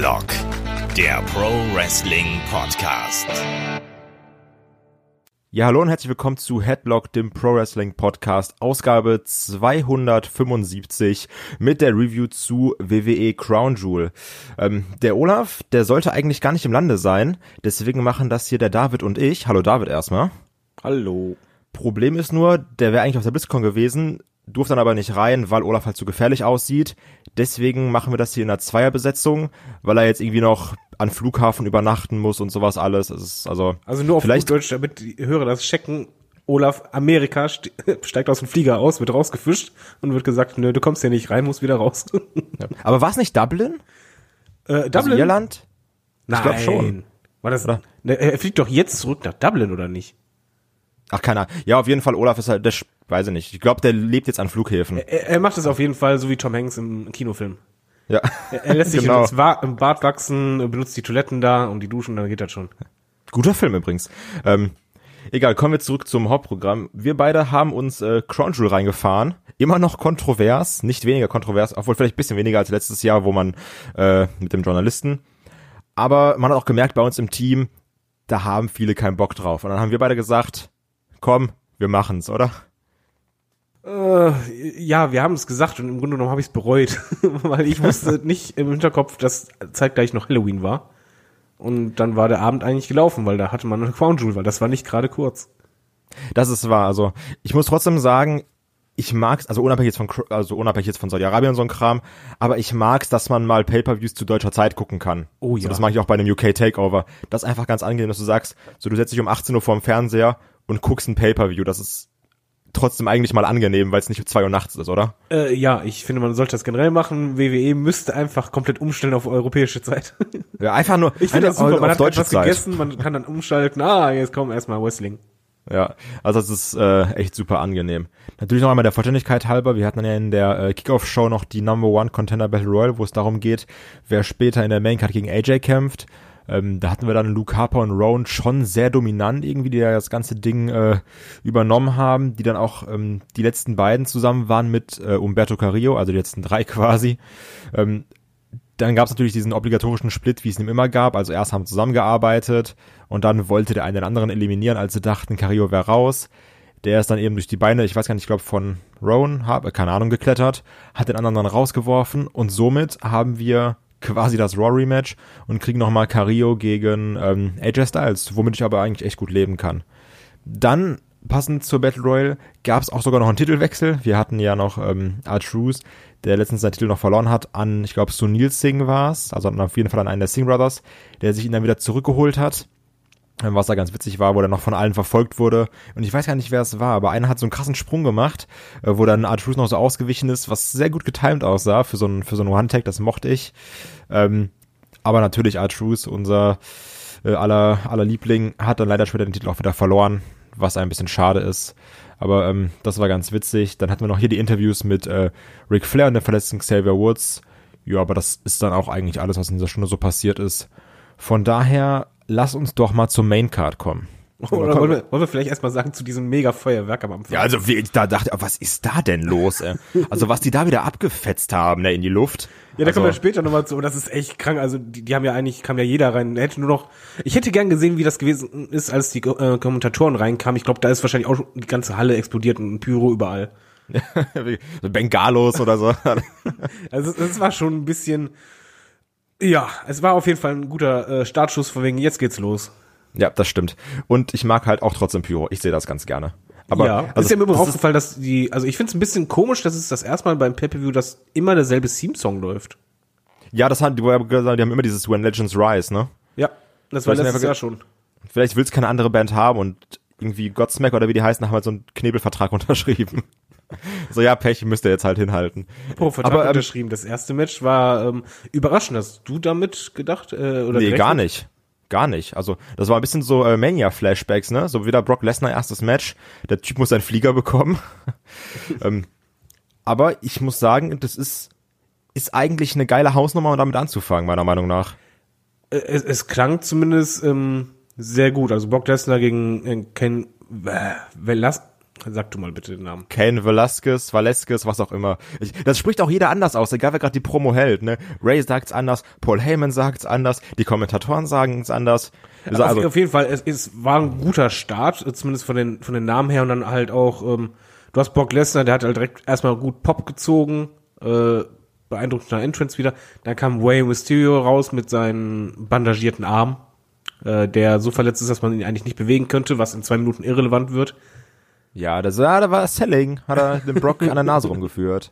Headlock, der Pro Wrestling Podcast. Ja, hallo und herzlich willkommen zu Headlock, dem Pro Wrestling Podcast, Ausgabe 275 mit der Review zu WWE Crown Jewel. Ähm, der Olaf, der sollte eigentlich gar nicht im Lande sein, deswegen machen das hier der David und ich. Hallo David erstmal. Hallo. Problem ist nur, der wäre eigentlich auf der BlizzCon gewesen, durfte dann aber nicht rein, weil Olaf halt zu gefährlich aussieht. Deswegen machen wir das hier in einer Zweierbesetzung, weil er jetzt irgendwie noch an Flughafen übernachten muss und sowas alles. Also Also nur auf vielleicht Deutsch, damit die Hörer das checken. Olaf, Amerika st steigt aus dem Flieger aus, wird rausgefischt und wird gesagt, nö, du kommst hier nicht rein, musst wieder raus. Ja. Aber war es nicht Dublin? äh, Also Irland? Nein. glaub schon. War das? Ne, er fliegt doch jetzt zurück nach Dublin, oder nicht? Ach, keine Ahnung. Ja, auf jeden Fall, Olaf ist halt, der, weiß ich nicht. Ich glaube, der lebt jetzt an Flughäfen. Er, er macht es auf jeden Fall so wie Tom Hanks im Kinofilm. Ja. Er, er lässt sich Genau. im Bad wachsen, benutzt die Toiletten da und die Duschen, dann geht das schon. Guter Film übrigens. Ähm, egal, kommen wir zurück zum Hauptprogramm. Wir beide haben uns äh, Crown Jewel reingefahren. Immer noch kontrovers, nicht weniger kontrovers, obwohl vielleicht ein bisschen weniger als letztes Jahr, wo man äh, mit dem Journalisten. Aber man hat auch gemerkt bei uns im Team, da haben viele keinen Bock drauf. Und dann haben wir beide gesagt, komm, wir machen's, oder? Äh, ja, wir haben es gesagt und im Grunde genommen habe ich es bereut, weil ich wusste nicht im Hinterkopf, dass zeitgleich noch Halloween war. Und dann war der Abend eigentlich gelaufen, weil da hatte man eine Crown Jewel, weil das war nicht gerade kurz. Das ist wahr. Also ich muss trotzdem sagen, ich mag's, also unabhängig jetzt von, also unabhängig jetzt von Saudi-Arabien und so ein Kram, aber ich mag's, dass man mal Pay-per-Views zu deutscher Zeit gucken kann. Oh So, ja. das mag ich auch bei einem UK Takeover. Das ist einfach ganz angenehm, dass du sagst, so du setzt dich um 18 Uhr vorm Fernseher und guckst ein Pay-per-View. Das ist trotzdem eigentlich mal angenehm, weil es nicht um 2 Uhr nachts ist, oder? Äh, ja, ich finde, man sollte das generell machen. WWE müsste einfach komplett umstellen auf europäische Zeit. Ja, einfach nur Ich finde das super. Man hat etwas Zeit. gegessen, man kann dann umschalten. Ah, jetzt kommen erstmal Wrestling. Ja, also das ist äh, echt super angenehm. Natürlich noch einmal der Vollständigkeit halber, wir hatten ja in der äh, Kickoff-Show noch die Number One Contender Battle Royale, wo es darum geht, wer später in der Main Card gegen AJ kämpft. Ähm, da hatten wir dann Luke Harper und Rowan schon sehr dominant irgendwie, die ja das ganze Ding äh, übernommen haben, die dann auch ähm, die letzten beiden zusammen waren mit äh, Umberto Carrillo, also die letzten drei quasi. Ähm, dann gab es natürlich diesen obligatorischen Split, wie es ihm immer gab. Also erst haben zusammengearbeitet und dann wollte der eine den anderen eliminieren, als sie dachten, Carrillo wäre raus. Der ist dann eben durch die Beine, ich weiß gar nicht, ich glaube von Rowan, hab, keine Ahnung, geklettert, hat den anderen dann rausgeworfen und somit haben wir quasi das Raw-Rematch und kriegen nochmal Carrillo gegen ähm, AJ Styles, womit ich aber eigentlich echt gut leben kann. Dann, passend zur Battle Royale, gab es auch sogar noch einen Titelwechsel. Wir hatten ja noch ähm, R-Truth, der letztens seinen Titel noch verloren hat, an, ich glaube, Sunil Singh war es, also auf jeden Fall an einen der Singh Brothers, der sich ihn dann wieder zurückgeholt hat. Was da ganz witzig war, wo der noch von allen verfolgt wurde. Und ich weiß gar nicht, wer es war, aber einer hat so einen krassen Sprung gemacht, äh, wo dann R-Truth noch so ausgewichen ist, was sehr gut getimed aussah für so einen, für so einen One-Tag, das mochte ich. Ähm, aber natürlich R-Truth, unser äh, aller, aller Liebling, hat dann leider später den Titel auch wieder verloren, was ein bisschen schade ist. Aber ähm, das war ganz witzig. Dann hatten wir noch hier die Interviews mit äh, Ric Flair und der verletzten Xavier Woods. Ja, aber das ist dann auch eigentlich alles, was in dieser Stunde so passiert ist. Von daher, lass uns doch mal zur Maincard kommen. Oder wollen wir, wollen wir vielleicht erstmal sagen zu diesem Mega-Feuerwerk am Anfang? Ja, also wie ich da dachte, was ist da denn los? Ey? Also was die da wieder abgefetzt haben, ne, in die Luft. Ja, da also, kommen wir später nochmal zu. Das ist echt krank. Also die, die haben ja eigentlich, kam ja jeder rein. Hätte nur noch. Ich hätte gern gesehen, wie das gewesen ist, als die äh, Kommentatoren reinkamen. Ich glaube, da ist wahrscheinlich auch schon die ganze Halle explodiert und Pyro überall. so Bengalos oder so. Also es war schon ein bisschen. Ja, es war auf jeden Fall ein guter äh, Startschuss von wegen, jetzt geht's los. ja, das stimmt. Und ich mag halt auch trotzdem Pyro. Ich sehe das ganz gerne. Aber ja, also, ist ja mir übrigens aufgefallen, dass die, also ich finde es ein bisschen komisch, dass es das erste Mal beim Pay-Per-View, dass immer derselbe Theme-Song läuft. ja, das haben die, die haben immer dieses When Legends Rise, ne? Ja, das war letztes Jahr schon. Vielleicht will es keine andere Band haben und irgendwie Godsmack oder wie die heißen, haben halt so einen Knebelvertrag unterschrieben. so, ja, Pech, müsst ihr jetzt halt hinhalten. Pro Vertrag Aber, ähm, unterschrieben. Das erste Match war ähm, überraschend. Hast du damit gedacht? Äh, oder Nee, gerechnet? gar nicht. Gar nicht. Also, das war ein bisschen so äh, Mania-Flashbacks, ne? So wieder Brock Lesnar erstes Match. Der Typ muss einen Flieger bekommen. ähm, aber ich muss sagen, das ist, ist eigentlich eine geile Hausnummer, um damit anzufangen, meiner Meinung nach. Äh, Es, es klang zumindest ähm, sehr gut. Also Brock Lesnar gegen äh, Ken Velas Sag du mal bitte den Namen. Kane Velasquez, Velasquez, was auch immer. Ich, das spricht auch jeder anders aus, egal wer gerade die Promo hält. Ne? Ray sagt's anders, Paul Heyman sagt's anders, die Kommentatoren sagen's anders. Also, auf, auf jeden Fall, es, es war ein guter Start, zumindest von den, von den Namen her und dann halt auch, ähm, du hast Brock Lesnar, der hat halt direkt erstmal gut Pop gezogen, äh, beeindruckender Entrance wieder. Dann kam Way Mysterio raus mit seinen bandagierten Arm, äh, der so verletzt ist, dass man ihn eigentlich nicht bewegen könnte, was in zwei Minuten irrelevant wird. Ja, das ja, da war Selling, hat er den Brock an der Nase rumgeführt.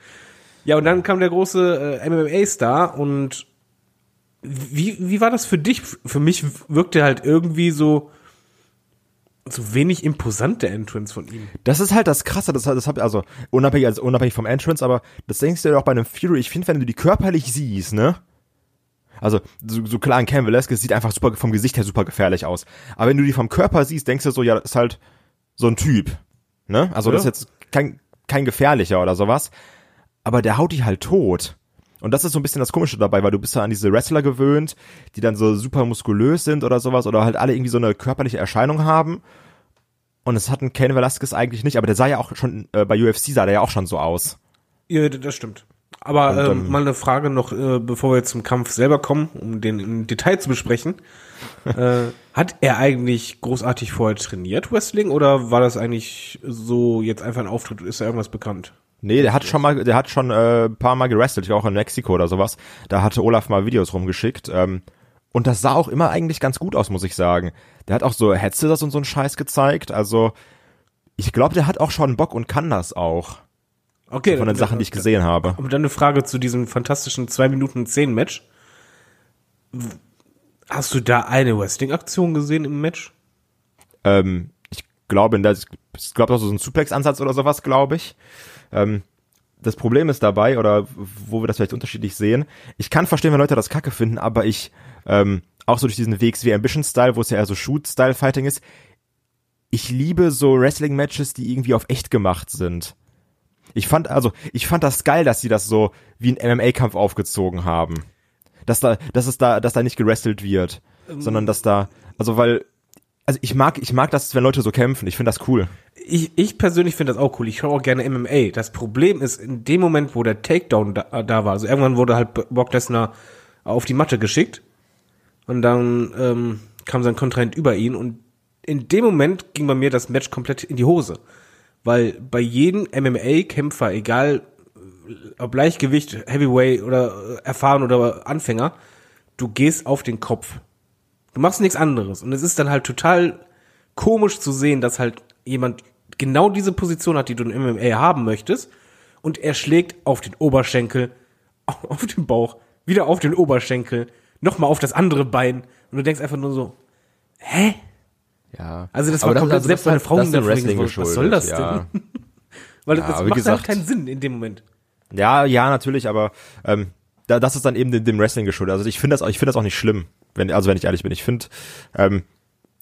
Ja, und dann kam der große äh, MMA-Star und wie, wie war das für dich? Für mich wirkte halt irgendwie so, so wenig imposant der Entrance von ihm. Das ist halt das Krasse, das, das hab, also unabhängig, also unabhängig vom Entrance, aber das denkst du ja auch bei einem Fury. Ich finde, wenn du die körperlich siehst, ne? Also, so, so klar, ein Cam Velasquez sieht einfach super, vom Gesicht her super gefährlich aus. Aber wenn du die vom Körper siehst, denkst du so, ja, das ist halt so ein Typ. Ne? Also, das ist Ja. jetzt kein, kein gefährlicher oder sowas. Aber der haut dich halt tot. Und das ist so ein bisschen das Komische dabei, weil du bist ja an diese Wrestler gewöhnt, die dann so super muskulös sind oder sowas oder halt alle irgendwie so eine körperliche Erscheinung haben. Und es hat ein Ken Velasquez eigentlich nicht, aber der sah ja auch schon, äh, bei UFC sah der ja auch schon so aus. Ja, das stimmt. Aber Und, ähm, ähm, mal eine Frage noch, äh, bevor wir zum Kampf selber kommen, um den im Detail zu besprechen. Äh, hat er eigentlich großartig vorher trainiert, Wrestling, oder war das eigentlich so jetzt einfach ein Auftritt? Ist da irgendwas bekannt? Nee, der hat schon mal, der hat schon äh, ein paar Mal gerestelt, ich war auch in Mexiko oder sowas. Da hatte Olaf mal Videos rumgeschickt. Ähm, und das sah auch immer eigentlich ganz gut aus, muss ich sagen. Der hat auch so Headsets und so einen Scheiß gezeigt. Also ich glaube, der hat auch schon Bock und kann das auch. Okay, Von den Sachen, die ich gesehen habe. Aber dann eine Frage zu diesem fantastischen 2 Minuten 10 Match. Hast du da eine Wrestling-Aktion gesehen im Match? Ähm, ich glaube, der, ich glaube, das ist so ein Suplex-Ansatz oder sowas, glaube ich. Ähm, das Problem ist dabei, oder wo wir das vielleicht unterschiedlich sehen, ich kann verstehen, wenn Leute das kacke finden, aber ich, ähm, auch so durch diesen WXW Ambition-Style, wo es ja eher so Shoot-Style-Fighting ist, ich liebe so Wrestling-Matches, die irgendwie auf echt gemacht sind. Ich fand, also, ich fand das geil, dass sie das so wie ein MMA-Kampf aufgezogen haben. Dass da, dass es da, dass da nicht gerestelt wird, sondern dass da, also weil, also ich mag, ich mag das, wenn Leute so kämpfen. Ich finde das cool. Ich, ich persönlich finde das auch cool. Ich schaue auch gerne MMA. Das Problem ist, in dem Moment, wo der Takedown da, da war, also irgendwann wurde halt Brock Lesnar auf die Matte geschickt und dann ähm, kam sein Kontrahent über ihn und in dem Moment ging bei mir das Match komplett in die Hose. Weil bei jedem MMA-Kämpfer, egal äh, ob Leichtgewicht, Heavyweight oder äh, erfahren oder Anfänger, du gehst auf den Kopf. Du machst nichts anderes. Und es ist dann halt total komisch zu sehen, dass halt jemand genau diese Position hat, die du im MMA haben möchtest. Und er schlägt auf den Oberschenkel, auf den Bauch, wieder auf den Oberschenkel, nochmal auf das andere Bein. Und du denkst einfach nur so, hä? Ja. Also das war komplett also selbst das- meine Frau das ist ging dem da Wrestling was soll das ja. denn? Weil Ja, das macht gesagt- halt keinen Sinn in dem Moment. Ja, ja, natürlich, aber ähm, da, das ist dann eben dem, dem Wrestling geschuldet. Also ich finde das, ich finde das auch nicht schlimm, wenn, also wenn ich ehrlich bin. Ich finde, ähm,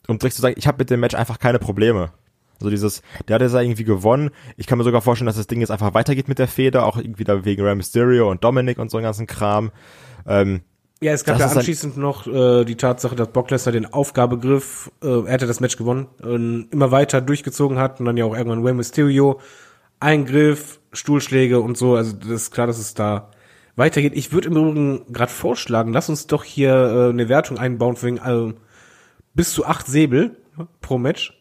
um direkt zu sagen, ich habe mit dem Match einfach keine Probleme. Also dieses, der hat jetzt irgendwie gewonnen. Ich kann mir sogar vorstellen, dass das Ding jetzt einfach weitergeht mit der Feder, auch irgendwie da wegen Rey Mysterio und Dominic und so einen ganzen Kram. Ähm, Ja, es gab ja anschließend noch äh, die Tatsache, dass Brock Lesnar den Aufgabegriff, äh, er hatte das Match gewonnen, äh, immer weiter durchgezogen hat und dann ja auch irgendwann Rey Mysterio, Eingriff, Stuhlschläge und so. Also das ist klar, dass es da weitergeht. Ich würde im Übrigen gerade vorschlagen, lass uns doch hier äh, eine Wertung einbauen für äh, bis zu acht Säbel pro Match.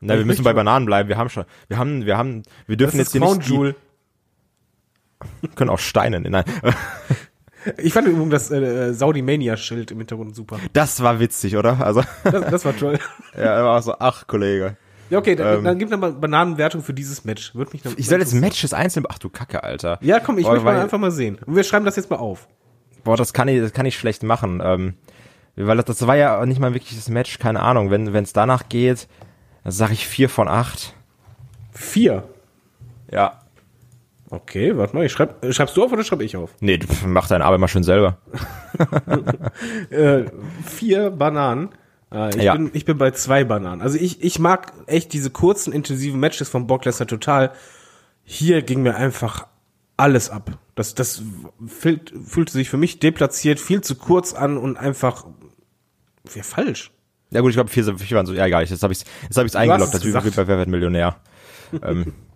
na, wir müssen bei Bananen bleiben. Wir haben schon, wir haben, wir haben, wir dürfen jetzt hier nicht, die, Jewel. können auch Steine, nein. Ich fand übrigens das äh, Saudi Mania Schild im Hintergrund super. Das war witzig, oder? Also, Das, das war toll. ja, war auch so, ach, Kollege. Ja, okay, dann, Ähm. dann gib noch mal Bananenwertung für dieses Match. Würde mich Ich soll jetzt Matches einzeln, ach du Kacke, Alter. Ja, komm, ich Boah, möchte mal einfach mal sehen. Und wir schreiben das jetzt mal auf. Boah, das kann ich, das kann ich schlecht machen. Ähm, weil das, das war ja nicht mal wirklich das Match, keine Ahnung. Wenn es danach geht, dann sag ich vier von acht. Vier. Ja. Okay, warte mal, ich schreib, schreibst du auf oder schreibe ich auf? Nee, du mach deine Arbeit mal schön selber. Äh, vier Bananen. Äh, ich, Ja. bin, ich bin bei zwei Bananen. Also ich, ich mag echt diese kurzen, intensiven Matches von Brock Lesnar total. Hier ging mir einfach alles ab. Das, das fühlt, fühlte sich für mich deplatziert, viel zu kurz an und einfach ja, falsch. Ja gut, ich glaube vier, vier waren so, ja egal, jetzt habe ich jetzt hab ich's eingeloggt, es das wie bei Wer wird Millionär. ähm,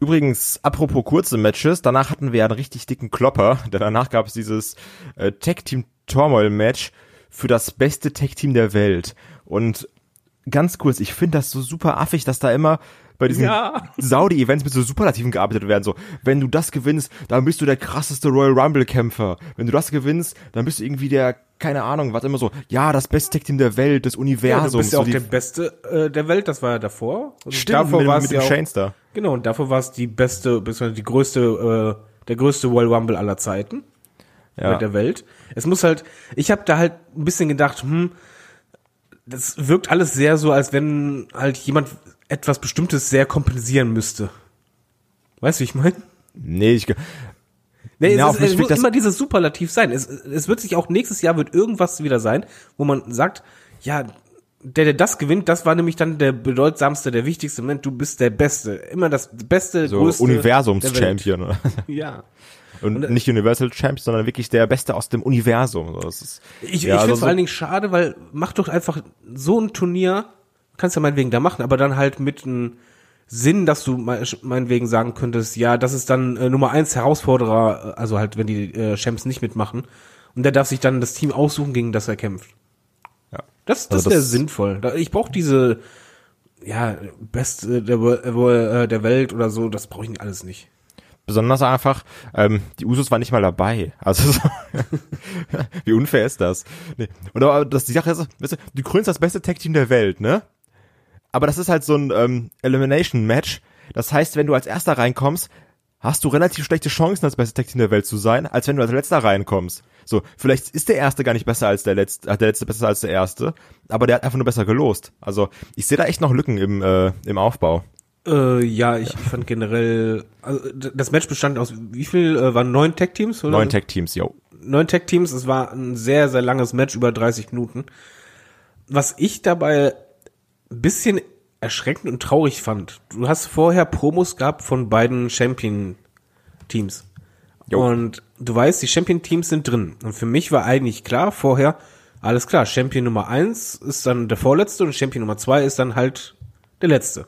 Übrigens, apropos kurze Matches, danach hatten wir ja einen richtig dicken Klopper, denn danach gab es dieses äh, Tag Team Turmoil Match für das beste Tag Team der Welt. Und ganz kurz, ich finde das so super affig, dass da immer bei diesen Ja. Saudi-Events mit so Superlativen gearbeitet werden. So, wenn du das gewinnst, dann bist du der krasseste Royal Rumble-Kämpfer. Wenn du das gewinnst, dann bist du irgendwie der, keine Ahnung, was immer so, ja, das beste Tag-Team der Welt, des Ja, Universums. du bist ja so auch der Beste äh, der Welt, das war ja davor. Und Stimmt, davor mit, war mit dem ja da. Genau, und davor war es die beste, beziehungsweise die größte, äh, der größte Royal Rumble aller Zeiten Ja. der Welt. Es muss halt, ich habe da halt ein bisschen gedacht, hm, das wirkt alles sehr so, als wenn halt jemand etwas Bestimmtes sehr kompensieren müsste. Weißt du, wie ich meine? Nee, ich, Nee, Ja, es, ist, es muss immer dieses Superlativ sein. Es, es wird sich auch nächstes Jahr wird irgendwas wieder sein, wo man sagt, ja, der, der das gewinnt, das war nämlich dann der bedeutsamste, der wichtigste Moment. Du bist der Beste, immer das Beste, so größte. Universums-Champion. oder? Ja, Und nicht Universal Champion, sondern wirklich der Beste aus dem Universum. Das ist, ich, Ja, ich finde also vor so- allen Dingen schade, weil mach doch einfach so ein Turnier, kannst ja meinetwegen da machen, aber dann halt mit einem Sinn, dass du me- meinetwegen sagen könntest, ja, das ist dann äh, Nummer eins Herausforderer, äh, also halt, wenn die äh, Champs nicht mitmachen. Und der darf sich dann das Team aussuchen, gegen das er kämpft. Ja. Das, das Also wäre das- sinnvoll. Da- Ich brauche diese, ja, Beste der, äh, äh, der Welt oder so, das brauche ich alles nicht. Besonders einfach, ähm, die Usos waren nicht mal dabei. Also so, wie unfair ist das? Nee. Und aber das, die Sache ist, weißt du, du krönst das beste Tag-Team der Welt, ne? Aber das ist halt so ein ähm, Elimination-Match. Das heißt, wenn du als Erster reinkommst, hast du relativ schlechte Chancen, das beste Tag-Team der Welt zu sein, als wenn du als Letzter reinkommst. So, vielleicht ist der Erste gar nicht besser als der Letzte, äh, der Letzte besser als der Erste, aber der hat einfach nur besser gelost. Also, ich sehe da echt noch Lücken im, äh, im Aufbau. Äh, ja, ich fand generell, also das Match bestand aus, wie viel, äh, waren neun Tag-Teams? oder Neun so? Tag-Teams, yo. neun Tag-Teams, es war ein sehr, sehr langes Match, über 30 Minuten. Was ich dabei ein bisschen erschreckend und traurig fand, du hast vorher Promos gehabt von beiden Champion-Teams. Jo. Und du weißt, die Champion-Teams sind drin. Und für mich war eigentlich klar, vorher, alles klar, Champion Nummer eins ist dann der Vorletzte und Champion Nummer zwei ist dann halt der Letzte.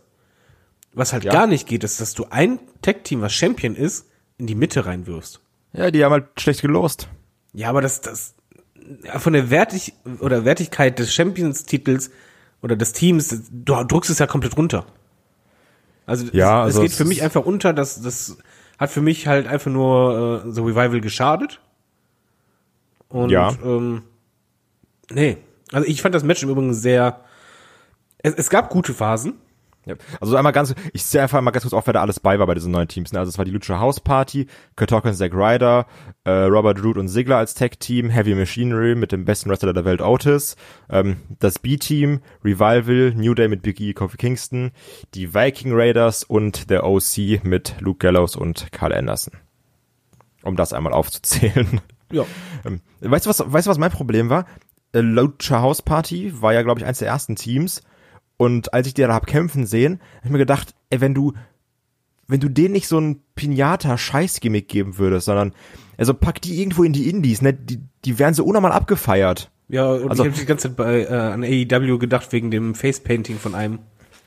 Was halt Ja. gar nicht geht, ist, dass du ein Tag-Team, was Champion ist, in die Mitte reinwirfst. Ja, die haben halt schlecht gelost. Ja, aber das, das, von der Wertig oder Wertigkeit des Champions-Titels oder des Teams, du drückst es ja komplett runter. Also, Ja, es, also es geht es für mich einfach unter, das, das hat für mich halt einfach nur äh, so Revival geschadet. Und, Ja. ähm, nee. Also ich fand das Match im Übrigen sehr, es, es gab gute Phasen. Ja. Also einmal ganz, ich zähle einfach mal ganz kurz auf, wer da alles bei war bei diesen neuen Teams. Ne? Also es war die Lucha House Party, Kurt Hawkins, Zack Ryder, äh, Robert Root und Ziggler als Tag-Team, Heavy Machinery mit dem besten Wrestler der Welt Otis, ähm, das B-Team, Revival, New Day mit Big E, Kofi Kingston, die Viking Raiders und der OC mit Luke Gallows und Carl Anderson. Um das einmal aufzuzählen. Ja. Ähm, weißt du was, weißt du was mein Problem war? Äh, Lucha House Party war ja, glaube ich, eins der ersten Teams. Und als ich die da hab kämpfen sehen, hab ich mir gedacht, ey, wenn du, wenn du denen nicht so ein Pinata-Scheißgimmick geben würdest, sondern, also pack die irgendwo in die Indies, ne, die, die wären so unnormal abgefeiert. Ja, und Also- ich habe die ganze Zeit bei, äh, an AEW gedacht wegen dem Face-Painting von einem.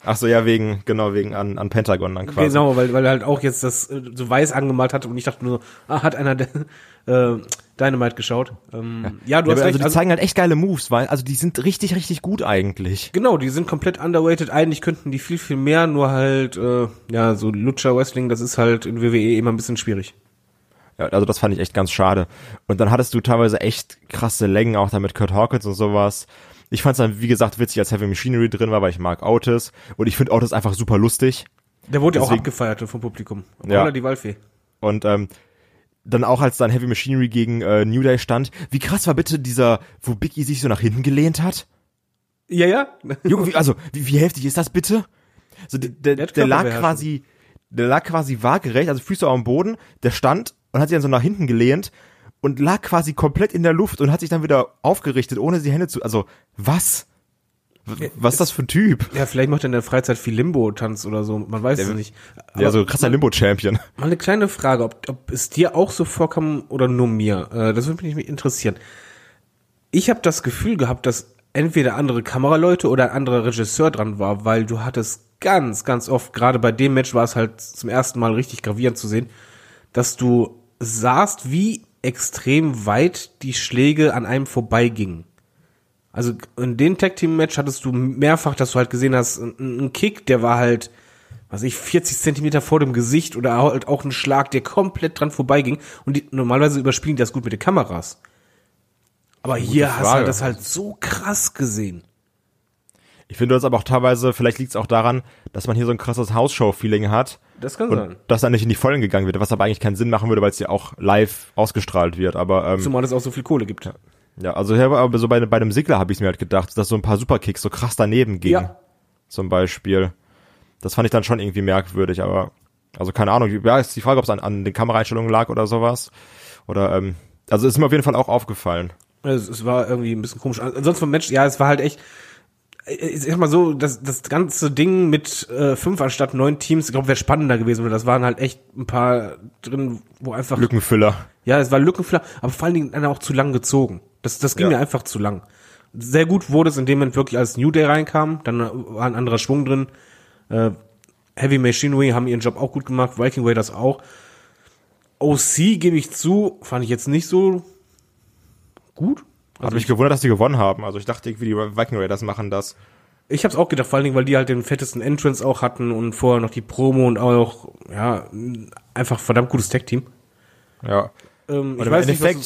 Ach so, ja, wegen, genau, wegen an, an Pentagon dann quasi. Genau, weil, weil er halt auch jetzt das äh, so weiß angemalt hat und ich dachte nur, so, ah, hat einer äh, Dynamite geschaut. Ähm, ja. du Ja, hast aber also recht. die Also, zeigen halt echt geile Moves, weil, also die sind richtig, richtig gut eigentlich. genau, die sind komplett underrated. Eigentlich könnten die viel, viel mehr, nur halt, äh, ja, so Lucha Wrestling, das ist halt in WWE immer ein bisschen schwierig. Ja, also das fand ich echt ganz schade. Und dann hattest du teilweise echt krasse Längen, auch da mit Kurt Hawkins und sowas. Ich fand's dann, wie gesagt, witzig, als Heavy Machinery drin war, weil ich mag Otis. Und ich finde Otis einfach super lustig. Der wurde ja auch abgefeiert vom Publikum. Ja. er die Waldfee. Und ähm, dann auch, als dann Heavy Machinery gegen äh, New Day stand. Wie krass war bitte dieser, wo Big E sich so nach hinten gelehnt hat? Ja, ja. Junge, wie, also, wie, wie heftig ist das bitte? So, der, der, Der der lag quasi, der lag quasi waagerecht, also Füße dem Boden, der stand und hat sich dann so nach hinten gelehnt und lag quasi komplett in der Luft und hat sich dann wieder aufgerichtet, ohne die Hände zu, also, was? Was ist das für ein Typ? Ja, vielleicht macht er in der Freizeit viel Limbo-Tanz oder so. Man weiß es nicht. Ja, so krasser Limbo-Champion. Mal eine kleine Frage, ob, ob es dir auch so vorkam oder nur mir. Äh, das würde mich interessieren. Ich habe das Gefühl gehabt, dass entweder andere Kameraleute oder ein anderer Regisseur dran war, weil du hattest ganz, ganz oft, gerade bei dem Match war es halt zum ersten Mal richtig gravierend zu sehen, dass du sahst, wie extrem weit die Schläge an einem vorbeigingen. Also in dem Tag Team Match hattest du mehrfach, dass du halt gesehen hast, ein, Kick, der war halt, was ich, 40 Zentimeter vor dem Gesicht oder halt auch ein Schlag, der komplett dran vorbeiging. Und die, normalerweise überspielen die das gut mit den Kameras. Aber hier hast du das halt so krass gesehen. Ich finde das aber auch teilweise, vielleicht liegt es auch daran, dass man hier so ein krasses House-Show-Feeling hat Das kann und sein. dass dann nicht in die Vollen gegangen wird, was aber eigentlich keinen Sinn machen würde, weil es ja auch live ausgestrahlt wird. Aber ähm, Zumal es auch so viel Kohle gibt. ja, also hier, aber so bei, bei einem Sigler habe ich mir halt gedacht, dass so ein paar Superkicks so krass daneben gingen. Ja. Zum Beispiel. Das fand ich dann schon irgendwie merkwürdig, aber also keine Ahnung. Ja, ist die Frage, ob es an, an den Kameraeinstellungen lag oder sowas. Oder ähm, also ist mir auf jeden Fall auch aufgefallen. Es, es war irgendwie ein bisschen komisch. Ansonsten vom Match, ja, es war halt echt, ich sag mal so, das, das ganze Ding mit äh, fünf anstatt neun Teams, ich glaube, wäre spannender gewesen, weil das waren halt echt ein paar drin, wo einfach, Lückenfüller. ja, es war Lückenfüller, aber vor allen Dingen dann auch zu lang gezogen. Das, das ging Ja. mir einfach zu lang. Sehr gut wurde es in dem Moment wirklich, als New Day reinkam, dann war ein anderer Schwung drin. Äh, Heavy Machinery haben ihren Job auch gut gemacht, Viking Raiders auch. OC, gebe ich zu, fand ich jetzt nicht so gut. Hat mich gewundert, dass die gewonnen haben. Also ich dachte irgendwie, die Viking Raiders machen das. Ich hab's auch gedacht, vor allen Dingen, weil die halt den fettesten Entrance auch hatten und vorher noch die Promo und auch, ja, einfach verdammt gutes Tag-Team. Ja. Ähm, ich im weiß nicht, was Endeffekt,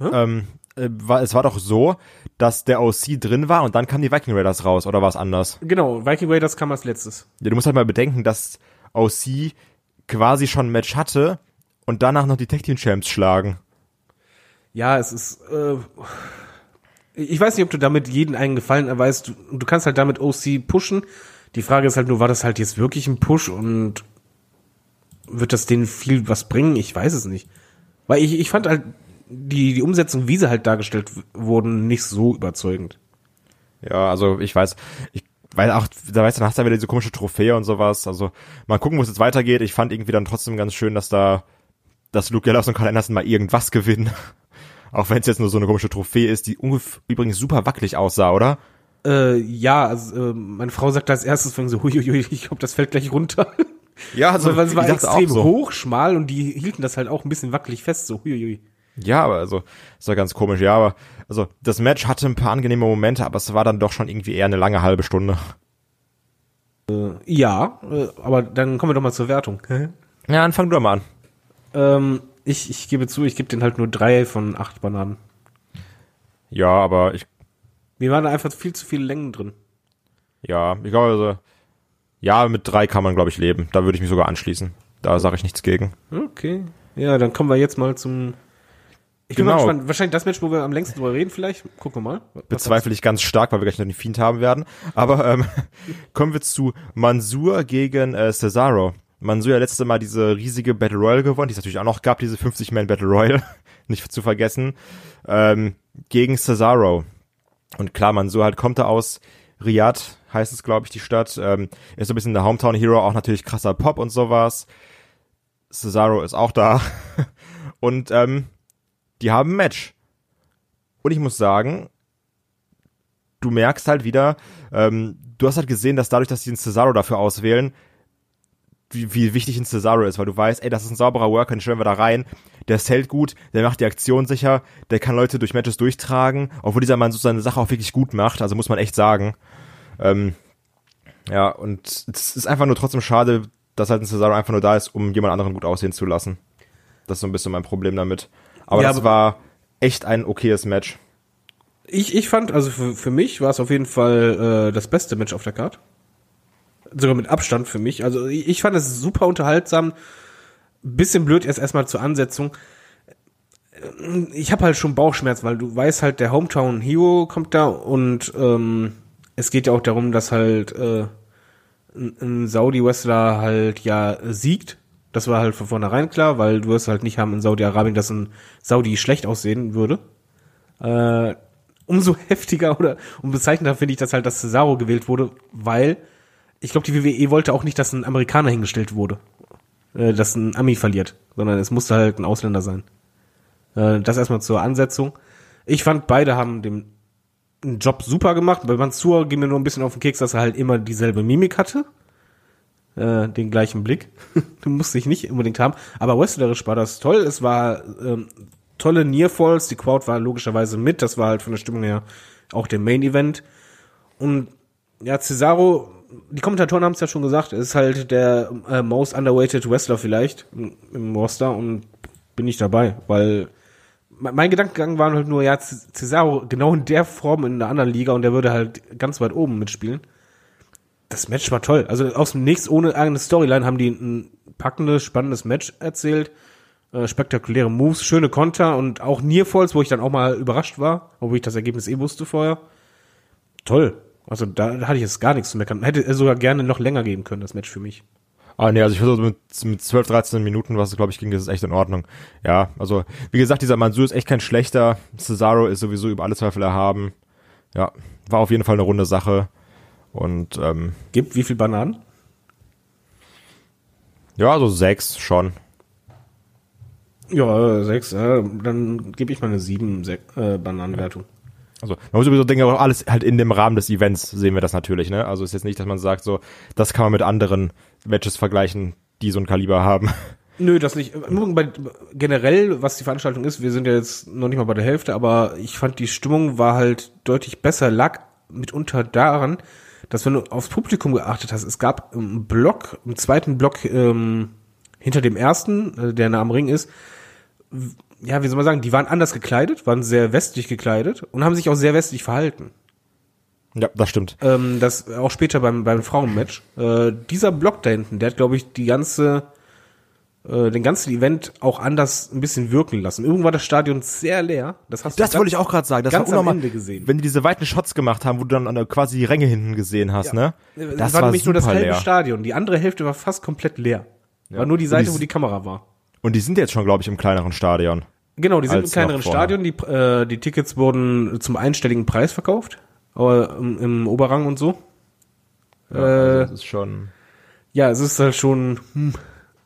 es- ähm, äh, war, es war doch so, dass der OC drin war und dann kamen die Viking Raiders raus, oder war es anders? genau, Viking Raiders kam als letztes. Ja, du musst halt mal bedenken, dass OC quasi schon ein Match hatte und danach noch die Tag Team Champs schlagen. Ja, es ist, äh, ich weiß nicht, ob du damit jeden einen Gefallen erweist. Du, du kannst halt damit OC pushen. Die Frage ist halt nur, war das halt jetzt wirklich ein Push und wird das denen viel was bringen? Ich weiß es nicht. Weil ich, ich fand halt die, die Umsetzung, wie sie halt dargestellt wurden, nicht so überzeugend. Ja, also ich weiß, ich weiß auch, da weißt du, dann du ja wieder diese komische Trophäe und sowas. Also mal gucken, wo es jetzt weitergeht. Ich fand irgendwie dann trotzdem ganz schön, dass da, dass Luke Gallows und Carl Anderson mal irgendwas gewinnen. Auch wenn es jetzt nur so eine komische Trophäe ist, die übrigens super wackelig aussah, oder? Äh, ja, also äh, meine Frau sagte als erstes von so, huiuiui, ich glaube, das fällt gleich runter. Ja, Also, weil es war extrem so. hoch, schmal und die hielten das halt auch ein bisschen wackelig fest, so huiuiui. Ja, aber also, ist doch ganz komisch. Ja, aber, also, das Match hatte ein paar angenehme Momente, aber es war dann doch schon irgendwie eher eine lange halbe Stunde. Ja, äh, aber dann kommen wir doch mal zur Wertung. Ja, dann fang du mal an. ähm, ich, ich gebe zu, ich gebe den halt nur drei von acht Bananen. Ja, aber ich, Mir waren da einfach viel zu viele Längen drin. ja, ich glaube, also, ja, mit drei kann man, glaube ich, leben. Da würde ich mich sogar anschließen. Da sage ich nichts gegen. Okay. Ja, dann kommen wir jetzt mal zum. Ich bin mal Genau. gespannt. Wahrscheinlich das Match, wo wir am längsten drüber reden, vielleicht. Gucken wir mal. Was Bezweifle ich ganz stark, weil wir gleich noch den Fiend haben werden. Aber ähm, kommen wir zu Mansur gegen äh, Cesaro. Mansur ja letzte Mal diese riesige Battle Royale gewonnen, die es natürlich auch noch gab, diese 50-Man Battle Royale, nicht zu vergessen, ähm, gegen Cesaro. Und klar, Mansur halt kommt da aus Riyadh, heißt es, glaube ich, die Stadt. Ähm, ist so ein bisschen der Hometown Hero, auch natürlich krasser Pop und sowas. Cesaro ist auch da. Und ähm, die haben ein Match. Und ich muss sagen, du merkst halt wieder, ähm, du hast halt gesehen, dass dadurch, dass sie einen Cesaro dafür auswählen, wie, wie wichtig ein Cesaro ist, weil du weißt, ey, das ist ein sauberer Worker, den stellen wir da rein, der hält gut, der macht die Aktion sicher, der kann Leute durch Matches durchtragen, obwohl dieser Mann so seine Sache auch wirklich gut macht, also muss man echt sagen. Ähm, ja, und es ist einfach nur trotzdem schade, dass halt ein Cesaro einfach nur da ist, um jemand anderen gut aussehen zu lassen. Das ist so ein bisschen mein Problem damit. Aber Ja, das aber- war echt ein okayes Match. Ich, ich fand, also für, für mich war es auf jeden Fall äh, das beste Match auf der Card. Sogar mit Abstand für mich. Also ich, fand es super unterhaltsam. Bisschen blöd erst erstmal zur Ansetzung. Ich habe halt schon Bauchschmerz, weil du weißt halt, der Hometown Hero kommt da und ähm, es geht ja auch darum, dass halt äh, ein, Saudi-Wrestler halt ja siegt. Das war halt von vornherein klar, weil du wirst halt nicht haben in Saudi-Arabien, dass ein Saudi schlecht aussehen würde. Äh, umso heftiger oder unbezeichnender finde ich, dass halt das Cesaro gewählt wurde, weil ich glaube, die WWE wollte auch nicht, dass ein Amerikaner hingestellt wurde, äh, dass ein Ami verliert, sondern es musste halt ein Ausländer sein. Äh, das erstmal zur Ansetzung. Ich fand, beide haben den Job super gemacht. Bei Mansur ging mir nur ein bisschen auf den Keks, dass er halt immer dieselbe Mimik hatte. äh, den gleichen Blick. du musst dich nicht unbedingt haben. Aber wrestlerisch war das toll. Es war ähm, tolle Nearfalls. Die Crowd war logischerweise mit. Das war halt von der Stimmung her auch der Main Event. Und ja, Cesaro, die Kommentatoren haben es ja schon gesagt, ist halt der äh, most underweighted Wrestler vielleicht im, im Roster und bin ich dabei, weil mein Gedankengang war halt nur, ja, Cesaro genau in der Form in einer anderen Liga und der würde halt ganz weit oben mitspielen. Das Match war toll. Also aus dem Nichts, ohne eigene Storyline, haben die ein packendes, spannendes Match erzählt. Äh, spektakuläre Moves, schöne Konter und auch Nearfalls, wo ich dann auch mal überrascht war, obwohl ich das Ergebnis eh wusste vorher. Toll. Also da hatte ich jetzt gar nichts zu meckern. Hätte sogar gerne noch länger geben können, das Match für mich. Ah, nee, also ich würde mit, mit 12, 13 Minuten, was es, glaube ich, ging, das ist echt in Ordnung. Ja, also, wie gesagt, dieser Mansur ist echt kein schlechter. Cesaro ist sowieso über alle Zweifel erhaben. Ja, war auf jeden Fall eine runde Sache. Und, ähm, Gibt wie viel Bananen? Ja, so sechs schon. Ja, sechs, äh, dann gebe ich mal eine sieben äh, Bananenwertung. Also, man muss sowieso denken, auch alles halt in dem Rahmen des Events sehen wir das natürlich, ne? Also ist jetzt nicht, dass man sagt, so, das kann man mit anderen Matches vergleichen, die so ein Kaliber haben. Nö, das nicht. Generell, was die Veranstaltung ist, wir sind ja jetzt noch nicht mal bei der Hälfte, aber ich fand die Stimmung war halt deutlich besser, lag mitunter daran, dass wenn du aufs Publikum geachtet hast, es gab einen Block, einen zweiten Block ähm, hinter dem ersten, äh, der nah am Ring ist, ja, wie soll man sagen, die waren anders gekleidet, waren sehr westlich gekleidet und haben sich auch sehr westlich verhalten. Ja, das stimmt. Ähm, das auch später beim beim Frauenmatch. Äh, dieser Block da hinten, der hat, glaube ich, die ganze äh, den ganzen Event auch anders ein bisschen wirken lassen. Irgendwann war das Stadion sehr leer. Das hast du Das wollte ich auch gerade sagen. Das ganz war am Ende gesehen. Wenn die diese weiten Shots gemacht haben, wo du dann quasi die Ränge hinten gesehen hast, ja. ne? Das war, war nämlich nur das halbe leer. Stadion. Die andere Hälfte war fast komplett leer. Ja. War nur die Seite, die, wo die Kamera war. Und die sind jetzt schon, glaube ich, im kleineren Stadion. Genau, die sind im kleineren Stadion. Die, äh, die Tickets wurden zum einstelligen Preis verkauft. Aber im, im Oberrang und so. Ja, also das ist schon. Ja, es ist halt schon hm,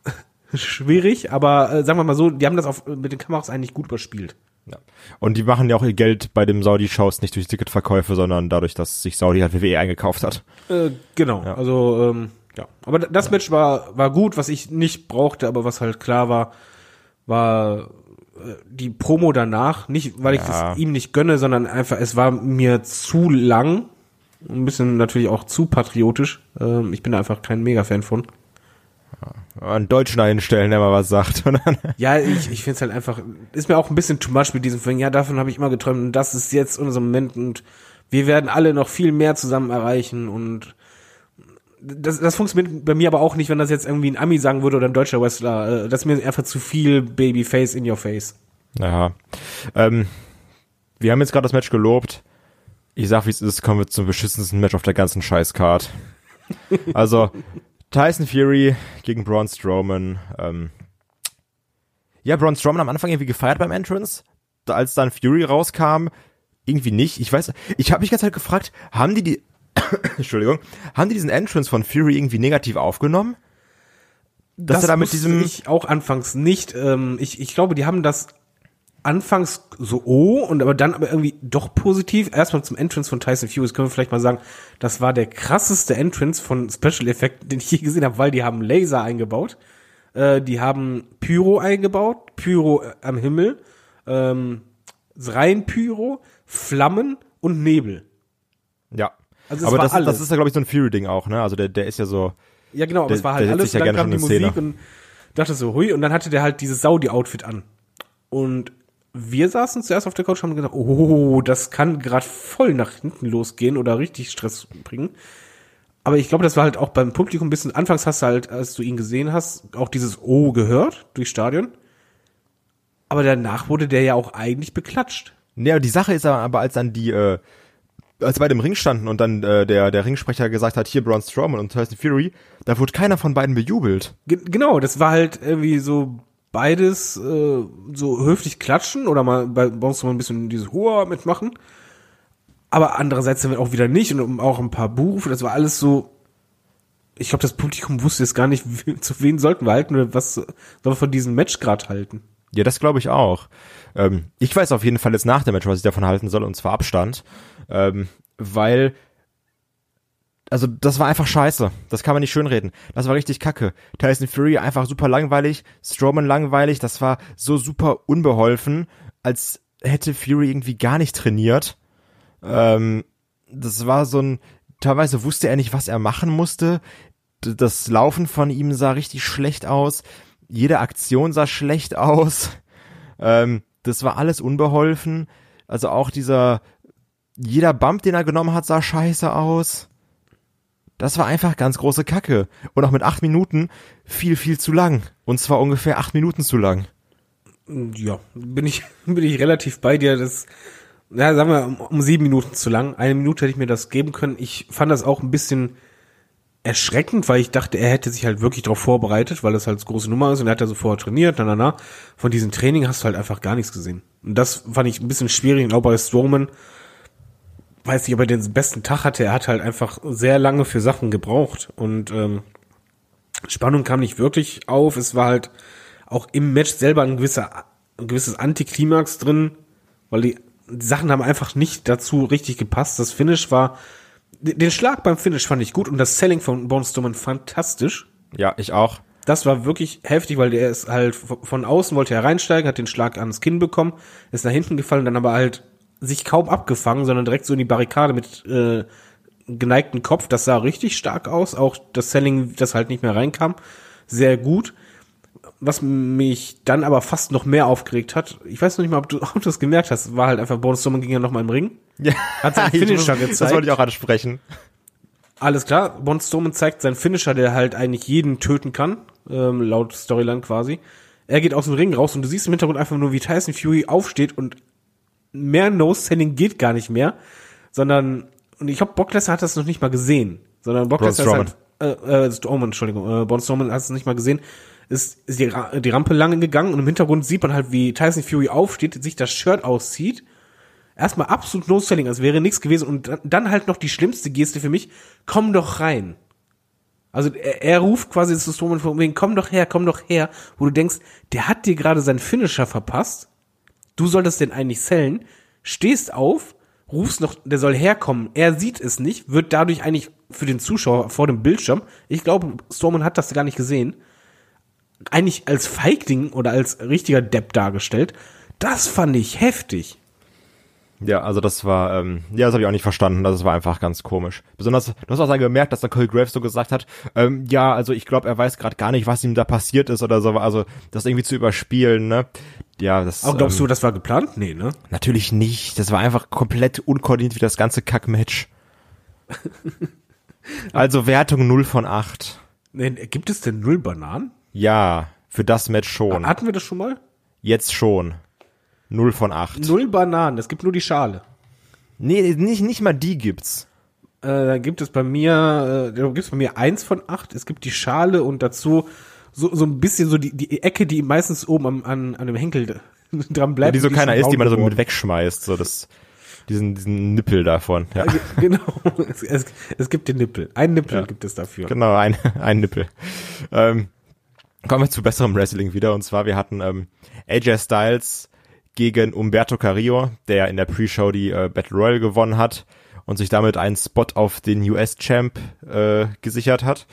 schwierig, aber äh, sagen wir mal so, die haben das auf, mit den Kameras eigentlich gut überspielt. Ja. Und die machen ja auch ihr Geld bei dem Saudi-Shows nicht durch Ticketverkäufe, sondern dadurch, dass sich Saudi halt WWE eingekauft hat. Äh, genau, ja. also ähm, ja. Aber das Match war, war gut, was ich nicht brauchte, aber was halt klar war, war äh, die Promo danach, nicht weil ich es ihm nicht gönne, sondern einfach, es war mir zu lang, ein bisschen natürlich auch zu patriotisch. Ähm, ich bin da einfach kein Mega-Fan von. Einen Deutschen einstellen, der mal was sagt. ja, ich, ich finde es halt einfach, ist mir auch ein bisschen too much mit diesem Film. Ja, davon habe ich immer geträumt und das ist jetzt unser Moment und wir werden alle noch viel mehr zusammen erreichen und das, das funktioniert bei mir aber auch nicht, wenn das jetzt irgendwie ein Ami sagen würde oder ein deutscher Wrestler. Äh, das ist mir einfach zu viel Babyface in your face. Ja. Ähm, wir haben jetzt gerade das Match gelobt. Ich sag, wie es ist, kommen wir zum beschissensten Match auf der ganzen Scheißcard. also, Tyson Fury gegen Braun Strowman. Ähm, ja, Braun Strowman am Anfang irgendwie gefeiert beim Entrance. Als dann Fury rauskam, irgendwie nicht. Ich weiß, ich habe mich ganz halt gefragt, haben die die Entschuldigung, haben die diesen Entrance von Fury irgendwie negativ aufgenommen? Dass das er da mit diesem ich auch anfangs nicht. Ähm, ich, ich glaube, die haben das anfangs so oh und aber dann aber irgendwie doch positiv. Erstmal zum Entrance von Tyson Fury. Das können wir vielleicht mal sagen, das war der krasseste Entrance von Special Effect, den ich je gesehen habe, weil die haben Laser eingebaut, äh, die haben Pyro eingebaut, Pyro äh, am Himmel, ähm, rein Pyro, Flammen und Nebel. Ja. Also aber das, alles. das ist ja, glaube ich, so ein Fury-Ding auch, ne? Also der, der ist ja so. Ja, genau, aber es war halt alles, ja dann kam die Musik Szene. und dachte so, hui, und dann hatte der halt dieses Saudi-Outfit an. Und wir saßen zuerst auf der Couch und haben gedacht, oh, das kann gerade voll nach hinten losgehen oder richtig Stress bringen. Aber ich glaube, das war halt auch beim Publikum ein bisschen, anfangs hast du halt, als du ihn gesehen hast, auch dieses Oh gehört durchs Stadion. Aber danach wurde der ja auch eigentlich beklatscht. Ja, die Sache ist aber, als dann die, äh, als beide im Ring standen und dann äh, der, der Ringsprecher gesagt hat, hier Braun Strowman und Tyson Fury, da wurde keiner von beiden bejubelt. G genau, das war halt irgendwie so beides äh, so höflich klatschen oder mal bei, uns mal ein bisschen dieses Hoa mitmachen. Aber andererseits dann auch wieder nicht und auch ein paar Buchrufe, das war alles so, ich glaube, das Publikum wusste jetzt gar nicht, zu wen sollten wir halten oder was sollen wir von diesem Match gerade halten. Ja, das glaube ich auch. Ähm, ich weiß auf jeden Fall jetzt nach dem Match, was ich davon halten soll, und zwar Abstand. Ähm, weil also das war einfach scheiße. Das kann man nicht schönreden. Das war richtig kacke. Tyson Fury einfach super langweilig, Strowman langweilig. Das war so super unbeholfen, als hätte Fury irgendwie gar nicht trainiert. Ähm, das war so ein, teilweise wusste er nicht, was er machen musste. Das Laufen von ihm sah richtig schlecht aus. Jede Aktion sah schlecht aus. Ähm, das war alles unbeholfen. Also auch dieser, jeder Bump, den er genommen hat, sah scheiße aus. Das war einfach ganz große Kacke. Und auch mit acht Minuten viel, viel zu lang. Und zwar ungefähr acht Minuten zu lang. Ja, bin ich, bin ich relativ bei dir. Das, ja, sagen wir, um, um sieben Minuten zu lang. Eine Minute hätte ich mir das geben können. Ich fand das auch ein bisschen erschreckend, weil ich dachte, er hätte sich halt wirklich darauf vorbereitet, weil das halt so große Nummer ist und er hat ja so vorher trainiert, na, na, na. Von diesem Training hast du halt einfach gar nichts gesehen. Und das fand ich ein bisschen schwierig, und auch bei Strowman. Weiß nicht, ob er den besten Tag hatte. Er hat halt einfach sehr lange für Sachen gebraucht und ähm, Spannung kam nicht wirklich auf. Es war halt auch im Match selber ein gewisser, ein gewisses Antiklimax drin, weil die, die Sachen haben einfach nicht dazu richtig gepasst. Das Finish war, den Schlag beim Finish fand ich gut und das Selling von Braun Strowman fantastisch. Ja, ich auch. Das war wirklich heftig, weil der ist halt von außen wollte er reinsteigen, hat den Schlag ans Kinn bekommen, ist nach hinten gefallen, dann aber halt sich kaum abgefangen, sondern direkt so in die Barrikade mit äh, geneigten Kopf. Das sah richtig stark aus. Auch das Selling, das halt nicht mehr reinkam, sehr gut. Was mich dann aber fast noch mehr aufgeregt hat, ich weiß noch nicht mal, ob du, ob du das gemerkt hast, war halt einfach Bonus Strowman ging ja noch mal im Ring. Ja. Hat seinen Finisher gezeigt. Das wollte ich auch ansprechen. Alles klar, Braun Strowman zeigt seinen Finisher, der halt eigentlich jeden töten kann, ähm, laut Storyline quasi. Er geht aus dem Ring raus und du siehst im Hintergrund einfach nur, wie Tyson Fury aufsteht und mehr No-Selling geht gar nicht mehr, sondern, und ich glaube, Brock Lesnar hat das noch nicht mal gesehen, sondern Brock Lesnar halt, äh, äh, Strowman, Entschuldigung, äh, Braun Strowman hat es nicht mal gesehen, ist, ist die, die Rampe lange gegangen und im Hintergrund sieht man halt, wie Tyson Fury aufsteht, sich das Shirt auszieht, erstmal absolut No-Selling, als wäre nichts gewesen und dann, dann halt noch die schlimmste Geste für mich, komm doch rein. Also er, er ruft quasi zu Strowman von wegen, komm doch her, komm doch her, wo du denkst, der hat dir gerade seinen Finisher verpasst, du solltest den eigentlich sellen, stehst auf, rufst noch, der soll herkommen, er sieht es nicht, wird dadurch eigentlich für den Zuschauer vor dem Bildschirm, ich glaube, Strowman hat das gar nicht gesehen, eigentlich als Feigling oder als richtiger Depp dargestellt. Das fand ich heftig. Ja, also das war, ähm, ja, das habe ich auch nicht verstanden. Das war einfach ganz komisch. Besonders, du hast auch dann gemerkt, dass der Cole Graves so gesagt hat, ähm, ja, also ich glaube, er weiß gerade gar nicht, was ihm da passiert ist oder so. Also das irgendwie zu überspielen, ne? Ja, das. Aber glaubst ähm, du, das war geplant? Nee, ne? Natürlich nicht. Das war einfach komplett unkoordiniert wie das ganze Kackmatch. also Wertung 0 von 8. nee. Gibt es denn null Bananen? Ja, für das Match schon. Hatten wir das schon mal? Jetzt schon. 0 von 8. Null Bananen, es gibt nur die Schale. Nee, nicht, nicht mal die gibt's. Äh, da gibt es bei mir, äh, da gibt es bei mir eins von acht. Es gibt die Schale und dazu so, so ein bisschen so die, die Ecke, die meistens oben am, an, an dem Henkel dran bleibt. die so und keiner ist die man so mit wegschmeißt. So das, diesen, diesen Nippel davon. Ja. geworden. Genau, es, es, es gibt den Nippel. Ein Nippel Ja. gibt es dafür. Genau, ein, ein Nippel. Ähm, kommen wir zu besserem Wrestling wieder. Und zwar, wir hatten ähm, AJ Styles gegen Umberto Carrillo, der in der Pre-Show die äh, Battle Royale gewonnen hat und sich damit einen Spot auf den US-Champ äh, gesichert hat.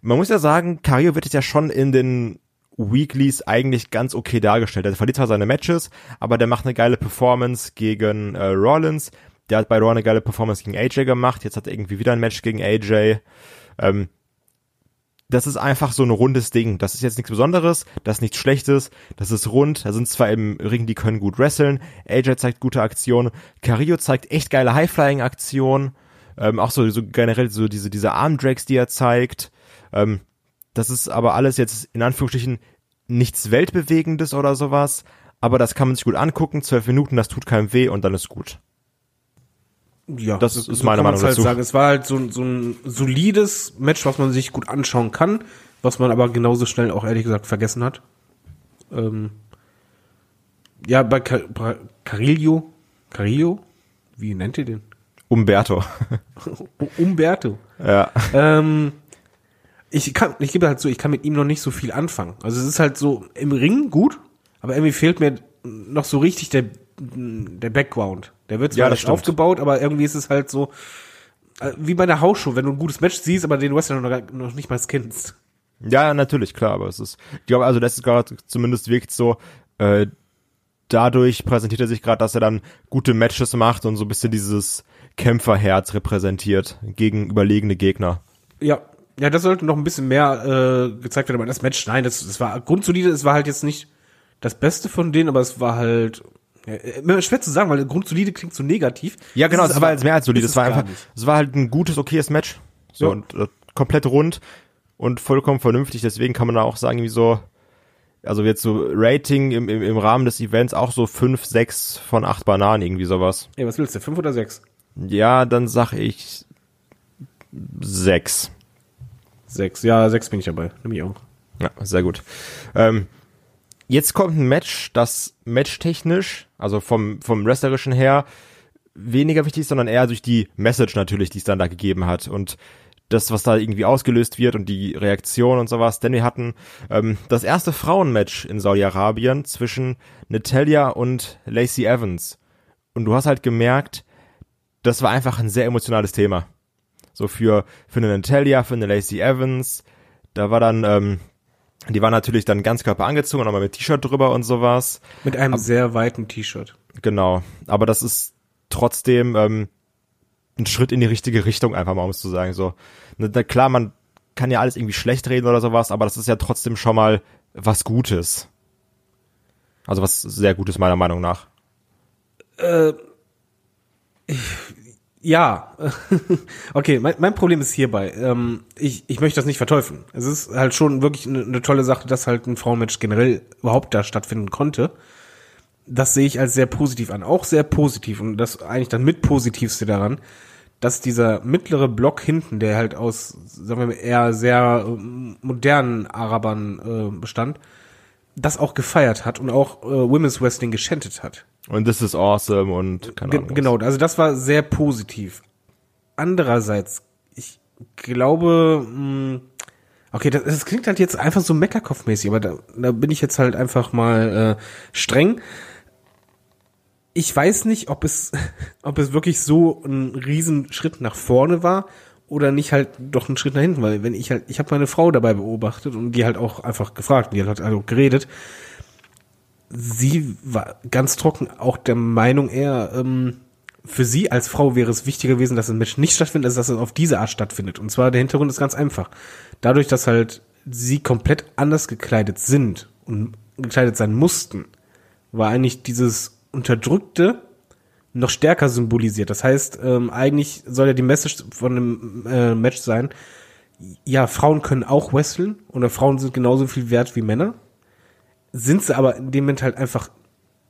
Man muss ja sagen, Carrillo wird jetzt ja schon in den Weeklies eigentlich ganz okay dargestellt. Er verliert zwar seine Matches, aber der macht eine geile Performance gegen äh, Rollins. Der hat bei Raw eine geile Performance gegen AJ gemacht. Jetzt hat er irgendwie wieder ein Match gegen AJ. Ähm, das ist einfach so ein rundes Ding. Das ist jetzt nichts Besonderes, das ist nichts Schlechtes, das ist rund. Da sind zwar im Ring, die können gut wresteln. AJ zeigt gute Aktionen. Carrillo zeigt echt geile High-Flying-Aktionen. Ähm, auch so, so generell so diese, diese Arm-Drags, die er zeigt. Ähm, das ist aber alles jetzt in Anführungsstrichen nichts Weltbewegendes oder sowas. Aber das kann man sich gut angucken. Zwölf Minuten, das tut keinem weh und dann ist gut. Ja, Das ist meine kann man's Meinung halt dazu. sagen. Es war halt so, ein- so ein solides Match, was man sich gut anschauen kann, was man aber genauso schnell auch ehrlich gesagt vergessen hat. Ähm, ja, bei Car Car Carillo, Carillo, wie nennt ihr den? Umberto. Umberto. ja. Ähm, ich kann, ich gebe halt so, ich kann mit ihm noch nicht so viel anfangen. Also es ist halt so im Ring gut, aber irgendwie fehlt mir noch so richtig der, der Background. Der wird zwar Ja, nicht stimmt. aufgebaut, aber irgendwie ist es halt so, Äh, Wie bei der Hausshow, wenn du ein gutes Match siehst, aber den Wrestler noch, noch nicht mal kennst. Ja, natürlich, klar, aber es ist, ich glaube, also das ist gerade zumindest wirkt so, äh, dadurch präsentiert er sich gerade, dass er dann gute Matches macht und so ein bisschen dieses Kämpferherz repräsentiert gegen überlegene Gegner. Ja, ja, das sollte noch ein bisschen mehr äh, gezeigt werden, aber das Match, nein, das, das war grundsolide, es war halt jetzt nicht das Beste von denen, aber es war halt immer schwer zu sagen, weil grundsolide klingt so negativ. Ja, genau, Das es war jetzt mehr als solide. Es war einfach, es war halt ein gutes, okayes Match. So, Ja. und äh, komplett rund und vollkommen vernünftig. Deswegen kann man da auch sagen, wie so, also jetzt so Rating im, im, im Rahmen des Events auch so fünf, sechs von acht Bananen, irgendwie sowas. Ey, was willst du, fünf oder sechs? Ja, dann sag ich sechs. Sechs, ja, sechs bin ich dabei, nehme ich auch. Ja, sehr gut. Ähm, jetzt kommt ein Match, das matchtechnisch, also vom, vom wrestlerischen her, weniger wichtig ist, sondern eher durch die Message natürlich, die es dann da gegeben hat und das, was da irgendwie ausgelöst wird und die Reaktion und sowas. Denn wir hatten ähm, das erste Frauenmatch in Saudi-Arabien zwischen Natalia und Lacey Evans. Und du hast halt gemerkt, das war einfach ein sehr emotionales Thema. So für, für eine Natalia, für eine Lacey Evans. Da war dann, ähm, die war natürlich dann ganz Körper angezogen nochmal mit T-Shirt drüber und sowas. Mit einem sehr weiten T-Shirt. Genau. Aber das ist trotzdem ähm, ein Schritt in die richtige Richtung, einfach mal, um es zu sagen. So, na, na, klar, man kann ja alles irgendwie schlecht reden oder sowas, aber das ist ja trotzdem schon mal was Gutes. Also was sehr Gutes meiner Meinung nach. Ja, okay, mein, mein Problem ist hierbei, ähm, ich, ich möchte das nicht verteufeln. Es ist halt schon wirklich eine, eine tolle Sache, dass halt ein Frauenmatch generell überhaupt da stattfinden konnte. Das sehe ich als sehr positiv an, auch sehr positiv und das eigentlich dann mit positivste daran, dass dieser mittlere Block hinten, der halt aus, sagen wir mal, eher sehr ähm, modernen Arabern äh, bestand, das auch gefeiert hat und auch äh, Women's Wrestling geschändet hat. Und this is awesome und keine Ge Ahnung. genau, also das war sehr positiv. Andererseits, ich glaube, mh, okay, das, das klingt halt jetzt einfach so Meckerkopfmäßig, aber da, da bin ich jetzt halt einfach mal äh, streng. Ich weiß nicht, ob es, ob es wirklich so ein Riesenschritt nach vorne war oder nicht halt doch ein Schritt nach hinten, weil wenn ich halt, ich habe meine Frau dabei beobachtet und die halt auch einfach gefragt, die hat also geredet, sie war ganz trocken auch der Meinung eher, ähm, für sie als Frau wäre es wichtiger gewesen, dass ein Match nicht stattfindet, als dass es auf diese Art stattfindet. Und zwar der Hintergrund ist ganz einfach. Dadurch, dass halt sie komplett anders gekleidet sind und gekleidet sein mussten, war eigentlich dieses Unterdrückte noch stärker symbolisiert. Das heißt, ähm, eigentlich soll ja die Message von einem äh, Match sein, ja, Frauen können auch wresteln oder Frauen sind genauso viel wert wie Männer sind sie aber in dem Moment halt einfach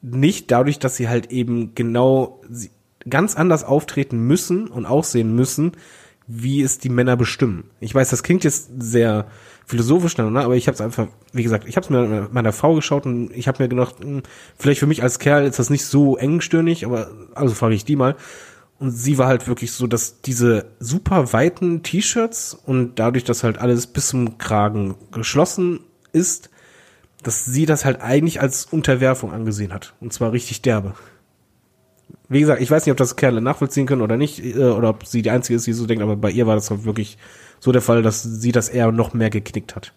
nicht, dadurch, dass sie halt eben genau ganz anders auftreten müssen und aussehen müssen, wie es die Männer bestimmen. Ich weiß, das klingt jetzt sehr philosophisch, ne, aber ich habe es einfach, wie gesagt, ich habe es mir meiner Frau geschaut und ich habe mir gedacht, hm, vielleicht für mich als Kerl ist das nicht so engstirnig, aber also frage ich die mal. Und sie war halt wirklich so, dass diese super weiten T-Shirts und dadurch, dass halt alles bis zum Kragen geschlossen ist, dass sie das halt eigentlich als Unterwerfung angesehen hat. Und zwar richtig derbe. Wie gesagt, ich weiß nicht, ob das Kerle nachvollziehen können oder nicht, äh, oder ob sie die Einzige ist, die so denkt, aber bei ihr war das halt wirklich so der Fall, dass sie das eher noch mehr geknickt hat.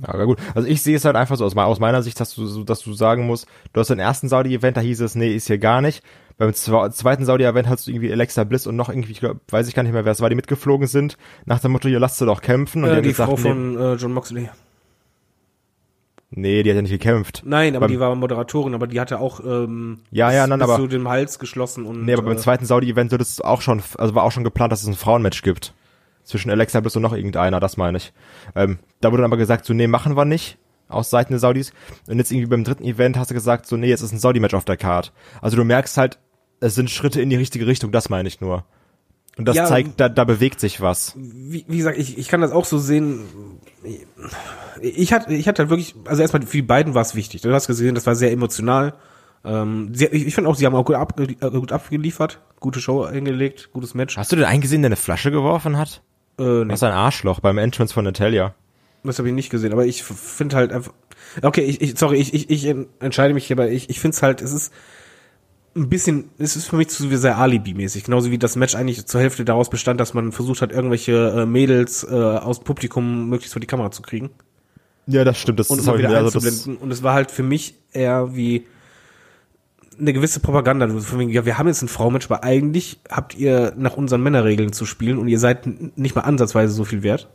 Ja, aber gut. Also ich sehe es halt einfach so aus, me- aus meiner Sicht, dass du, dass du sagen musst, du hast den ersten Saudi-Event, da hieß es, nee, ist hier gar nicht. Beim zwe- zweiten Saudi-Event hast du irgendwie Alexa Bliss und noch irgendwie, ich glaub, weiß ich gar nicht mehr, wer es war, die mitgeflogen sind, nach dem Motto, ihr lasst sie doch kämpfen. Und Äh, haben die gesagt, Frau nee, von äh, John Moxley. Nee, die hat ja nicht gekämpft. Nein, aber Beim- die war Moderatorin, aber die hatte auch ähm, Ja, ja, nein, bis aber- zu dem Hals geschlossen und Nee, aber beim äh, zweiten Saudi-Event wird es auch schon, also war auch schon geplant, dass es ein Frauenmatch gibt. Zwischen Alexa Bliss und noch irgendeiner, das meine ich. Ähm, da wurde dann aber gesagt, so, nee, machen wir nicht. Aus Seiten der Saudis. Und jetzt irgendwie beim dritten Event hast du gesagt, so, nee, jetzt ist ein Saudi-Match auf der Card. Also du merkst halt, es sind Schritte in die richtige Richtung, das meine ich nur. Und das Ja, zeigt, da, da bewegt sich was. wie, wie gesagt, ich, ich kann das auch so sehen. Ich hatte, ich hatte halt wirklich, also erstmal für die beiden war es wichtig. Du hast gesehen, das war sehr emotional. Ähm, sie, ich ich finde auch, sie haben auch gut, abge, äh, gut abgeliefert, gute Show hingelegt, gutes Match. Hast du den eingesehen, der eine Flasche geworfen hat? Äh, nee, Was ein Arschloch beim Entrance von Natalia. das habe ich nicht gesehen, aber ich finde halt einfach. Okay, ich, ich sorry, ich, ich, ich entscheide mich hierbei. Ich, ich finde es halt, es ist ein bisschen, es ist für mich zu sehr Alibi-mäßig. Genauso wie das Match eigentlich zur Hälfte daraus bestand, dass man versucht hat, irgendwelche äh, Mädels äh, aus dem Publikum möglichst vor die Kamera zu kriegen. Ja, das stimmt. Das, und das immer wieder also das, und es war halt für mich eher wie eine gewisse Propaganda. So Von wegen, ja, wir haben jetzt ein Frauenmatch, aber eigentlich habt ihr nach unseren Männerregeln zu spielen und ihr seid nicht mal ansatzweise so viel wert.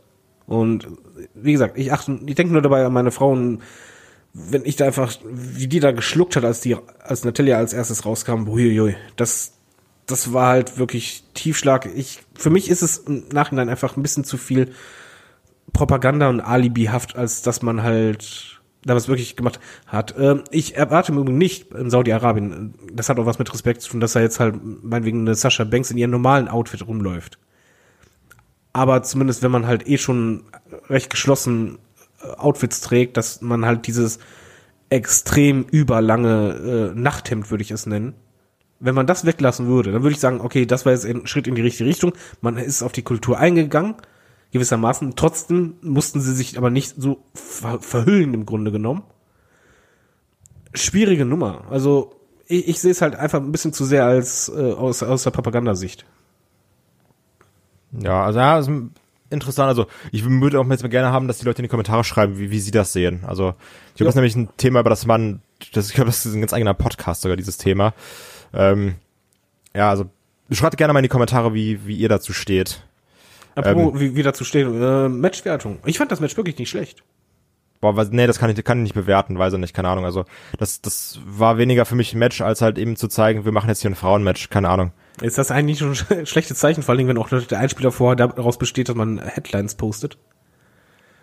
Und wie gesagt, ich achte, ich denke nur dabei an meine Frau und wenn ich da einfach, wie die da geschluckt hat, als die, als Natalia als erstes rauskam, huiuiui, das, das war halt wirklich Tiefschlag. Ich, für mich ist es im Nachhinein einfach ein bisschen zu viel Propaganda und Alibihaft, als dass man halt da was wirklich gemacht hat. Ähm, ich erwarte im Übrigen nicht in Saudi-Arabien, das hat auch was mit Respekt zu tun, dass da jetzt halt meinetwegen eine Sascha Banks in ihrem normalen Outfit rumläuft. Aber zumindest, wenn man halt eh schon recht geschlossen äh, Outfits trägt, dass man halt dieses extrem überlange äh, Nachthemd, würde ich es nennen, wenn man das weglassen würde, dann würde ich sagen, okay, das war jetzt ein Schritt in die richtige Richtung. Man ist auf die Kultur eingegangen, gewissermaßen. Trotzdem mussten sie sich aber nicht so ver verhüllen im Grunde genommen. Schwierige Nummer. Also ich, ich sehe es halt einfach ein bisschen zu sehr als äh, aus, aus der Propagandasicht. ja, also ja, interessant. Also ich würde auch jetzt mal gerne haben, dass die Leute in die Kommentare schreiben, wie, wie sie das sehen. Also ich glaube, das ist nämlich ein Thema, über das man, das, ich glaube, das ist ein ganz eigener Podcast sogar, dieses Thema. Ähm, ja, also schreibt gerne mal in die Kommentare, wie, wie ihr dazu steht. Apropos, wie, wie dazu steht, äh, Matchwertung. Ich fand das Match wirklich nicht schlecht. Boah, was, nee, das kann ich, kann ich nicht bewerten, weiß ich nicht, keine Ahnung. Also das, das war weniger für mich ein Match, als halt eben zu zeigen, wir machen jetzt hier ein Frauenmatch, keine Ahnung. Ist das eigentlich schon ein schlechtes Zeichen, vor allen Dingen, wenn auch der Einspieler vorher daraus besteht, dass man Headlines postet?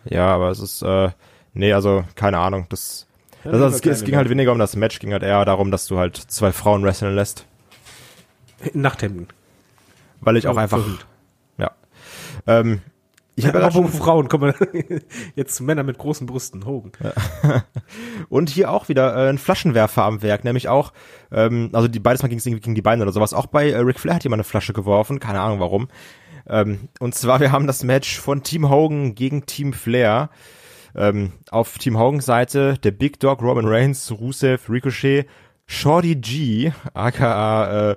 Ja, aber es ist, äh, nee, also keine Ahnung. Das, Ja, das, war es keine ging halt weniger um das Match, ging halt eher darum, dass du halt zwei Frauen wresteln lässt, In Nachthemden. weil ich auch einfach, ja. Ähm, ich habe ja Apropos schon, Frauen, kommen wir jetzt zu Männern mit großen Brüsten, Hogan. und hier auch wieder äh, ein Flaschenwerfer am Werk, nämlich auch, ähm, also die beides mal gegen, gegen die Beine oder sowas. Auch bei äh, Ric Flair hat jemand eine Flasche geworfen, keine Ahnung warum. Ähm, und zwar, wir haben das Match von Team Hogan gegen Team Flair. Ähm, auf Team Hogans Seite der Big Dog, Roman Reigns, Rusev, Ricochet, Shorty G, aka äh,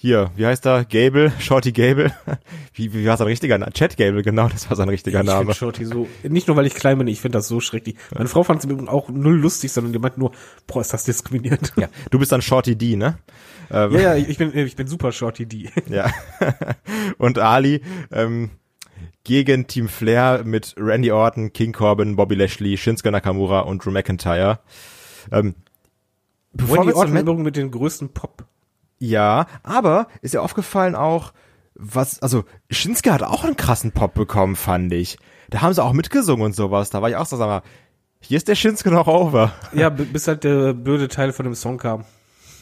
hier, wie heißt er? Gable, Shorty Gable. Wie, wie war sein richtiger Name? Chad Gable, genau, das war sein richtiger Ich Name. finde Shorty so, nicht nur weil ich klein bin, ich finde das so schrecklich. Meine Frau fand es im Übrigen auch null lustig, sondern die meint nur, boah, ist das diskriminierend. Ja, du bist dann Shorty D, ne? Ähm, ja, ja, ich bin, ich bin super Shorty D. Ja. Und Ali ähm, gegen Team Flair mit Randy Orton, King Corbin, Bobby Lashley, Shinsuke Nakamura und Drew McIntyre. Ähm, bevor Randy Orton mit den größten Pop. Ja, aber ist ja aufgefallen auch, was, also Shinsuke hat auch einen krassen Pop bekommen, fand ich. Da haben sie auch mitgesungen und sowas. Da war ich auch so, sag mal, hier ist der Shinsuke noch over. Ja, bis halt der blöde Teil von dem Song kam.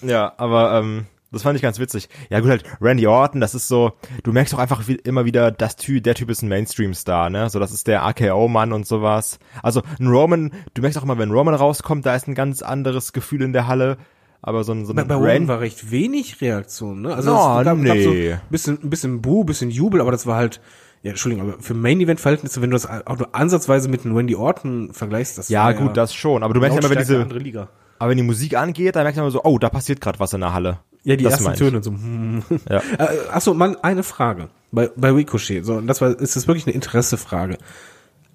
Ja, aber ähm, das fand ich ganz witzig. Ja gut, halt Randy Orton, das ist so, du merkst auch einfach wie, immer wieder, das Typ, der Typ ist ein Mainstream-Star, ne? So, das ist der AKO-Mann und sowas. Also ein Roman, du merkst auch immer, wenn Roman rauskommt, da ist ein ganz anderes Gefühl in der Halle. Aber so ein, so ein Bei, bei war recht wenig Reaktion, ne? Also Oh, es gab, gab so nee. ein bisschen, ein bisschen Buh, bisschen Jubel, aber das war halt, ja, Entschuldigung, aber für Main-Event-Verhältnisse, wenn du das auch nur ansatzweise mit einem Randy Orton vergleichst, das ja gut, das schon. Aber du merkst immer, wenn diese, andere Liga. aber wenn die Musik angeht, dann merkst du immer so, oh, da passiert gerade was in der Halle. Ja, die Das ersten. Töne so. hm. Ja. Äh, Achso, Mann, eine Frage. Bei, bei Ricochet, so, und das war, ist das wirklich eine Interessefrage.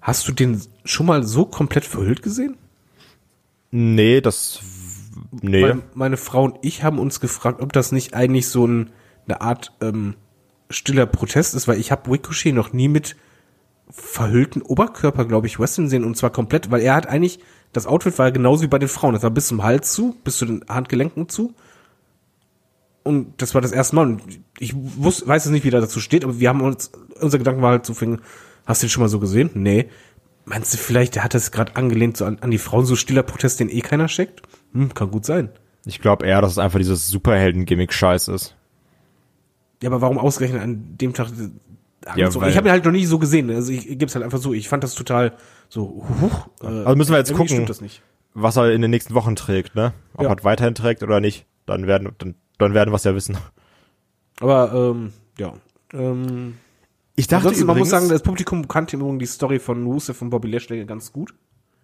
Hast du den schon mal so komplett verhüllt gesehen? Nee, das, nee. Weil meine Frau und ich haben uns gefragt, ob das nicht eigentlich so ein, eine Art ähm, stiller Protest ist, weil ich habe Ricochet noch nie mit verhüllten Oberkörper, glaube ich, wrestlen sehen und zwar komplett, weil er hat eigentlich, das Outfit war genauso wie bei den Frauen, das war bis zum Hals zu, bis zu den Handgelenken zu und das war das erste Mal und ich wusste, weiß es nicht, wie da dazu steht, aber wir haben uns, unser Gedanken war halt so, fing, hast du den schon mal so gesehen? Nee. Meinst du vielleicht, der hat das gerade angelehnt so an, an die Frauen, so stiller Protest, den eh keiner checkt? Hm, kann gut sein. Ich glaube eher, dass es einfach dieses Superhelden-Gimmick-Scheiß ist. Ja, aber warum ausgerechnet an dem Tag? Ja, so, ich habe ihn halt noch nie so gesehen. Also ich, ich gebe es halt einfach so. Ich fand das total so. Huch, äh, Also müssen wir jetzt gucken. Was er in den nächsten Wochen trägt, ne? Ob Ja. er weiterhin trägt oder nicht, dann werden, dann, dann werden wir es ja wissen. Aber ähm, ja. Ähm, Ich dachte ansonsten, man muss übrigens, sagen, das Publikum kannte im Übrigen die Story von Rusev und Bobby Lashley ganz gut.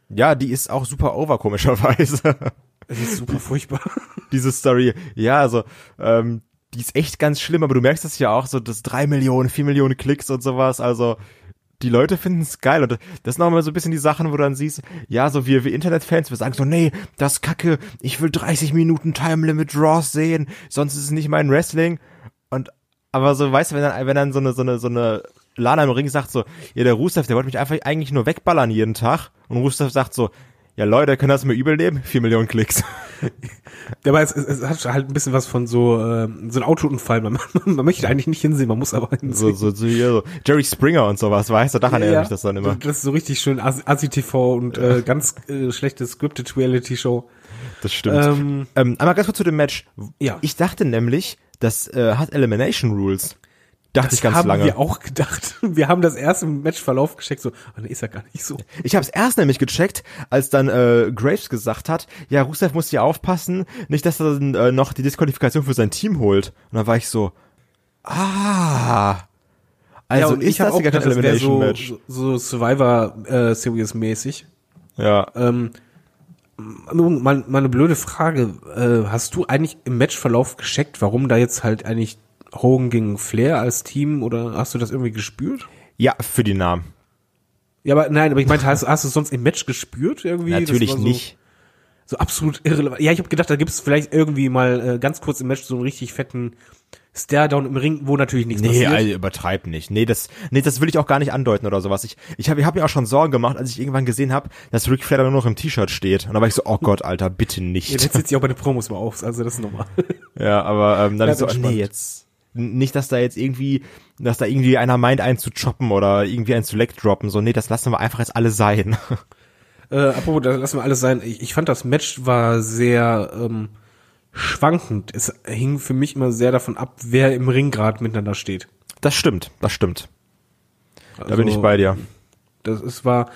ja, die ist auch super over, komischerweise. Die ist super furchtbar. diese Story. Ja, also, ähm, die ist echt ganz schlimm, aber du merkst das ja auch so, das drei Millionen, vier Millionen Klicks und sowas, also die Leute finden es geil und das sind auch mal so ein bisschen die Sachen, wo du dann siehst, ja, so wir, wir Internetfans, wir sagen so, nee, das kacke, ich will 30 Minuten Time Limit Draws sehen, sonst ist es nicht mein Wrestling und aber so, weißt du, wenn dann, wenn dann so eine, so eine, so eine Lana im Ring sagt so, ja, der Rusev, der wollte mich einfach eigentlich nur wegballern jeden Tag und Rusev sagt so, ja, Leute, können das mir übel nehmen? Vier Millionen Klicks. Ja, aber es, es, es hat halt ein bisschen was von so, äh, so ein Autounfall. Man, man, man möchte eigentlich nicht hinsehen, man muss aber hinsehen. So, so, so, hier, so Jerry Springer und sowas, weißt du, daran erinnert mich das dann immer. Das ist so richtig schön Asi-TV und äh, ganz äh, schlechte Scripted Reality-Show. Das stimmt. Ähm, Ähm, einmal ganz kurz zu dem Match. Ja. Ich dachte nämlich, das äh, hat Elimination Rules. Dachte ich ganz haben lange. wir auch gedacht. Wir haben das erste Matchverlauf gecheckt, so, oh, nee, ist ja gar nicht so. Ich habe es erst nämlich gecheckt, als dann äh, Graves gesagt hat, ja, Rusev muss hier aufpassen, nicht, dass er dann äh, noch die Disqualifikation für sein Team holt. Und dann war ich so, ah, also und ist hab das kein gedacht, das Elimination so, Match? so, so Survivor äh, Series mäßig. Ja. Ähm, nun, mal, mal eine blöde Frage. Äh, hast du eigentlich im Matchverlauf gecheckt, warum da jetzt halt eigentlich Hogan gegen Flair als Team oder hast du das irgendwie gespürt? ja, für die Namen. Ja, aber nein, aber ich meinte, hast, hast du es sonst im Match gespürt irgendwie? Natürlich so, nicht. So absolut irrelevant. Ja, ich habe gedacht, da gibt es vielleicht irgendwie mal äh, ganz kurz im Match so einen richtig fetten Stare-Down im Ring, wo natürlich nichts Nee, passiert. also übertreib nicht. Nee, das, nee, das will ich auch gar nicht andeuten oder sowas. Ich, ich habe ich hab mir auch schon Sorgen gemacht, als ich irgendwann gesehen habe, dass Ric Flair nur noch im T-Shirt steht. Und da war ich so, oh Gott, Alter, bitte Ja, nicht. jetzt sitzt sie auch bei den Promos mal auf, also das ist normal. Ja, aber ähm, dann Bleib ist so, entspannt. nee, jetzt nicht, dass da jetzt irgendwie, dass da irgendwie einer meint, einen zu choppen oder irgendwie einen zu leg droppen. So, nee, das lassen wir einfach jetzt alle sein. Äh, apropos, da lassen wir alles sein. Ich, ich fand das Match war sehr ähm, schwankend. Es hing für mich immer sehr davon ab, wer im Ring gerade miteinander steht. Das stimmt, das stimmt. Da bin Also, ich bei dir. Das es war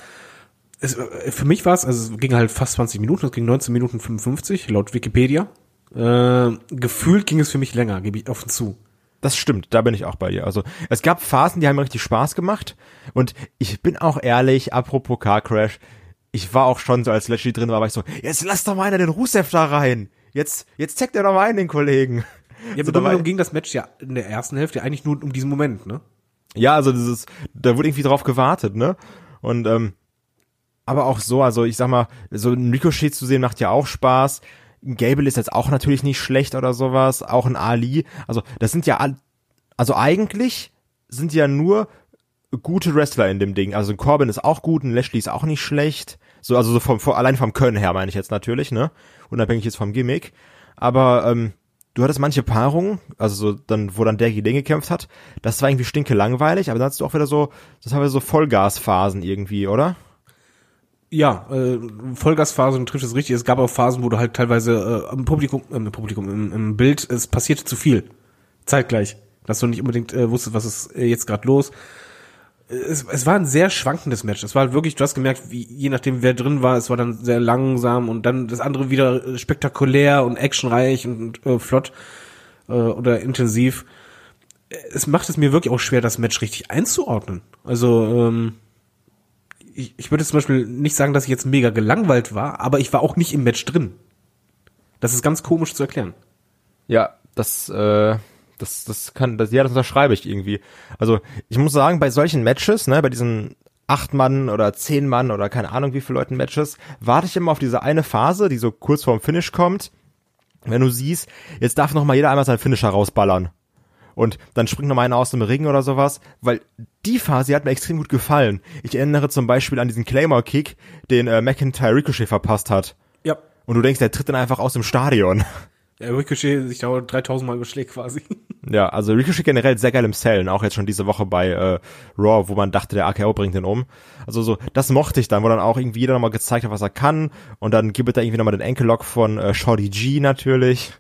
es, äh, für mich war es, also es ging halt fast 20 Minuten, es ging 19 Minuten 55 laut Wikipedia. Äh, gefühlt ging es für mich länger, gebe ich offen zu. Das stimmt, da bin ich auch bei dir. Also es gab Phasen, die haben mir richtig Spaß gemacht. Und ich bin auch ehrlich, apropos Car Crash, ich war auch schon so, als Lashley drin war, war ich so, jetzt lass doch mal einer den Rusev da rein. Jetzt, jetzt zeigt er doch mal einen, den Kollegen. Ja, So, aber da war- darum ging das Match ja in der ersten Hälfte eigentlich nur um diesen Moment, ne? Ja, also dieses, da wurde irgendwie drauf gewartet, ne? Und ähm, aber auch so, also ich sag mal, so ein Ricochet zu sehen macht ja auch Spaß. Gable ist jetzt auch natürlich nicht schlecht oder sowas, auch ein Ali. Also das sind ja also eigentlich sind ja nur gute Wrestler in dem Ding. Also ein Corbin ist auch gut, ein Lashley ist auch nicht schlecht. So, also so vom, vom allein vom Können her meine ich jetzt natürlich, ne? Unabhängig jetzt vom Gimmick. Aber ähm, du hattest manche Paarungen, also so dann, wo dann der gegen den gekämpft hat, das war irgendwie stinke langweilig, aber dann hast du auch wieder so, das haben wir so Vollgasphasen irgendwie, oder? Ja, äh, Vollgasphasen trifft es richtig. Es gab auch Phasen, wo du halt teilweise äh, im Publikum, äh, im Publikum, im, im Bild, es passierte zu viel. Zeitgleich. Dass du nicht unbedingt äh, wusstest, was ist äh, jetzt gerade los. Es, es war ein sehr schwankendes Match. Es war wirklich, du hast gemerkt, wie, je nachdem wer drin war, es war dann sehr langsam und dann das andere wieder äh, spektakulär und actionreich und äh, flott äh, oder intensiv. Es macht es mir wirklich auch schwer, das Match richtig einzuordnen. Also, ähm, ich, ich würde zum Beispiel nicht sagen, dass ich jetzt mega gelangweilt war, aber ich war auch nicht im Match drin. Das ist ganz komisch zu erklären. Ja, das, äh, das, das kann, das, ja, das unterschreibe ich irgendwie. Also, ich muss sagen, bei solchen Matches, ne, bei diesen acht Mann oder zehn Mann oder keine Ahnung wie viele Leuten Matches, warte ich immer auf diese eine Phase, die so kurz vorm Finish kommt. Wenn du siehst, jetzt darf noch mal jeder einmal seinen Finisher rausballern. Und dann springt noch mal einer aus dem Ring oder sowas, weil die Phase hat mir extrem gut gefallen. Ich erinnere zum Beispiel an diesen Claymore-Kick, den äh, McIntyre Ricochet verpasst hat. Ja. Und du denkst, der tritt dann einfach aus dem Stadion. Ja, Ricochet sich da 3000 Mal geschlägt quasi. Ja, also Ricochet generell sehr geil im Sellen, auch jetzt schon diese Woche bei äh, Raw, wo man dachte, der AKO bringt den um. Also so, das mochte ich dann, wo dann auch irgendwie jeder nochmal gezeigt hat, was er kann. Und dann gibt es da irgendwie nochmal den Enkellock von äh, Shorty G natürlich.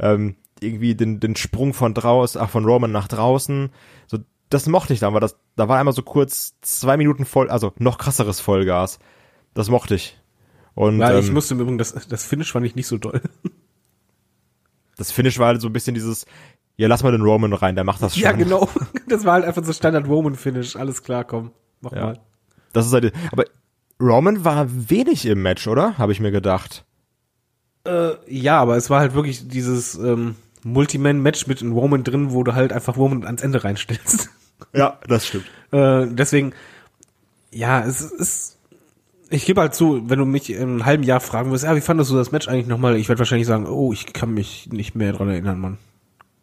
Ähm, irgendwie den, den Sprung von draußen, ach, von Roman nach draußen. So, das mochte ich dann, weil das, da war einmal so kurz zwei Minuten voll, also noch krasseres Vollgas. Das mochte ich. Und Ja, ich ähm, musste im Übrigen, das, das Finish fand ich nicht so doll. das Finish war halt so ein bisschen dieses, ja, lass mal den Roman rein, der macht das schon. Ja, genau. Das war halt einfach so Standard Roman Finish. Alles klar, komm. Mach Ja. mal. Das ist halt, aber Roman war wenig im Match, oder? Habe ich mir gedacht. Äh, ja, aber es war halt wirklich dieses ähm, Multiman-Match mit einem Roman drin, wo du halt einfach Roman ans Ende reinstellst. Ja, das stimmt. Äh, deswegen, ja, es ist. Ich gebe halt zu, wenn du mich in einem halben Jahr fragen wirst, ja, wie fandest du das Match eigentlich nochmal? Ich werde wahrscheinlich sagen, oh, ich kann mich nicht mehr dran erinnern, Mann.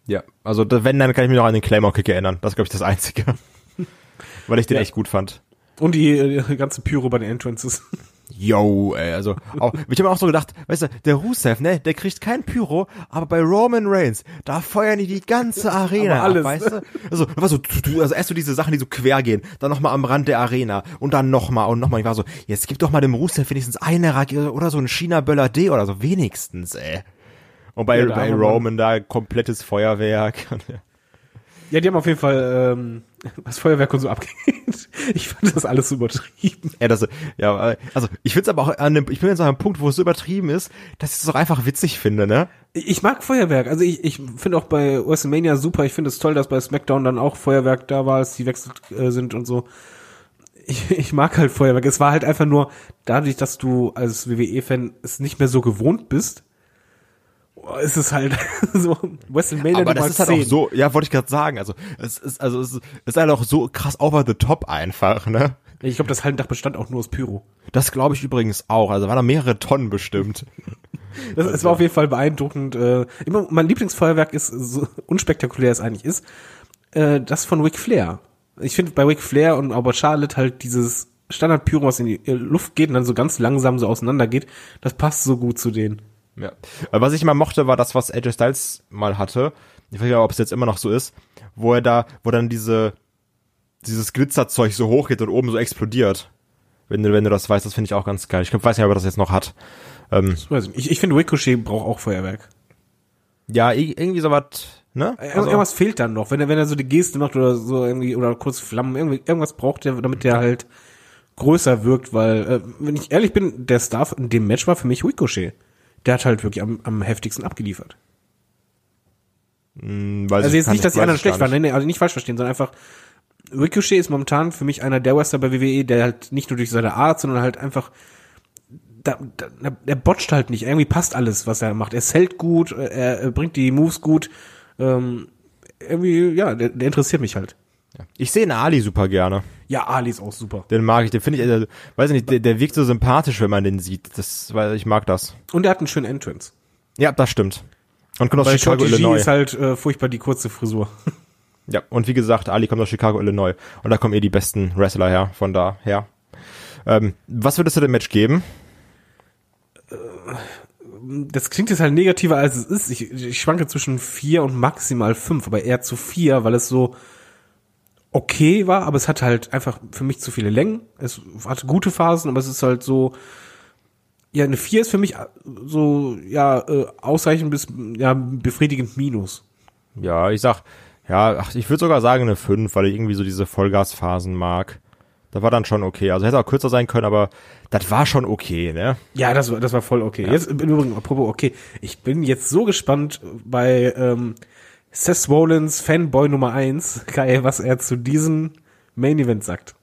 Ja, also wenn, dann kann ich mich noch an den Claymore-Kick erinnern. Das ist, glaube ich, das Einzige. Weil ich den Ja. echt gut fand. Und die, äh, ganze Pyro bei den Entrances. Yo, ey, also auch, ich habe mir auch so gedacht, weißt du, der Rusev, ne, der kriegt kein Pyro, aber bei Roman Reigns, da feuern die die ganze Arena alles. ab, weißt du? Also, was so, also erst so diese Sachen, die so quer gehen, dann nochmal am Rand der Arena und dann nochmal und nochmal. Ich war so, jetzt gib doch mal dem Rusev wenigstens eine Rakete oder so ein China-Böller D oder so, wenigstens, ey. Und bei, Ja, bei Mann. Roman da komplettes Feuerwerk. Ja, die haben auf jeden Fall, ähm, was Feuerwerk und so abgeht. Ich fand das alles so übertrieben. Ja, das, ja, also ich find's aber auch an dem, ich bin jetzt an einem Punkt, wo es so übertrieben ist, dass ich es auch einfach witzig finde, ne? Ich mag Feuerwerk. Also ich, ich finde auch bei WrestleMania super. Ich finde es toll, dass bei SmackDown dann auch Feuerwerk da war, als die wechselt äh, sind und so. Ich, ich mag halt Feuerwerk. Es war halt einfach nur dadurch, dass du als WWE-Fan es nicht mehr so gewohnt bist. Oh, ist es halt so WrestleMania Aber das ist halt 10. auch so, ja, wollte ich gerade sagen, also es ist, also es ist, halt auch so krass over the top einfach, ne? Ich glaube, das Hallendach bestand auch nur aus Pyro. Das glaube ich übrigens auch, also waren da mehrere Tonnen bestimmt. Das, es war auf jeden Fall beeindruckend. Äh, immer, mein Lieblingsfeuerwerk ist, so unspektakulär es eigentlich ist, äh, das von Ric Flair. Ich finde bei Ric Flair und bei Charlotte halt dieses Standard-Pyro, was in die äh, Luft geht und dann so ganz langsam so auseinander geht, das passt so gut zu denen. Ja. Aber was ich immer mochte, war das, was AJ Styles mal hatte. Ich weiß nicht, ob es jetzt immer noch so ist, wo er da, wo dann diese, dieses Glitzerzeug so hochgeht und oben so explodiert. Wenn du, wenn du das weißt, das finde ich auch ganz geil. Ich glaub, weiß nicht, ob er das jetzt noch hat. Ähm, ich. Ich, finde Ricochet braucht auch Feuerwerk. ja, irgendwie sowas, ne? Ir- irgendwas fehlt dann noch, wenn er, wenn er so die Geste macht oder so irgendwie, oder kurz Flammen, irgendwie, irgendwas braucht er, damit der halt größer wirkt, weil, äh, wenn ich ehrlich bin, der Star in dem Match war für mich Ricochet. Der hat halt wirklich am, am heftigsten abgeliefert. Hm, Also jetzt nicht, dass die anderen schlecht waren, nicht. nee, nee, also nicht falsch verstehen, sondern einfach, Ricochet ist momentan für mich einer der Wrestler bei WWE, der halt nicht nur durch seine Art, sondern halt einfach, da, da, er botcht halt nicht, irgendwie passt alles, was er macht. Er zählt gut, er, er bringt die Moves gut, ähm, irgendwie, ja, der, der interessiert mich halt. Ich sehe einen Ali super gerne. Ja, Ali ist auch super. Den mag ich, den finde ich, äh, weiß ich nicht, der, der wirkt so sympathisch, wenn man den sieht. Das, weil ich mag das. Und er hat einen schönen Entrance. Ja, das stimmt. Und kommt aus Bei Chicago, Shorty G Illinois. ist halt äh, furchtbar die kurze Frisur. Ja, und wie gesagt, Ali kommt aus Chicago, Illinois. Und da kommen eh die besten Wrestler her, von daher. Ähm, was würdest du dem Match geben? Das klingt jetzt halt negativer als es ist. Ich, ich schwanke zwischen vier und maximal fünf, aber eher zu vier, weil es so okay war, aber es hat halt einfach für mich zu viele Längen. Es hatte gute Phasen, aber es ist halt so, ja, eine vier ist für mich so, ja, äh, ausreichend bis, ja, befriedigend minus. Ja, ich sag, ja, ach, ich würde sogar sagen eine 5, weil ich irgendwie so diese Vollgasphasen mag. Das war dann schon okay. Also hätte auch kürzer sein können, aber das war schon okay, ne? Ja, das war, das war voll okay. Jetzt im Übrigen, apropos okay, ich bin jetzt so gespannt bei ähm, Seth Rollins Fanboy Nummer eins, Kai, was er zu diesem Main Event sagt.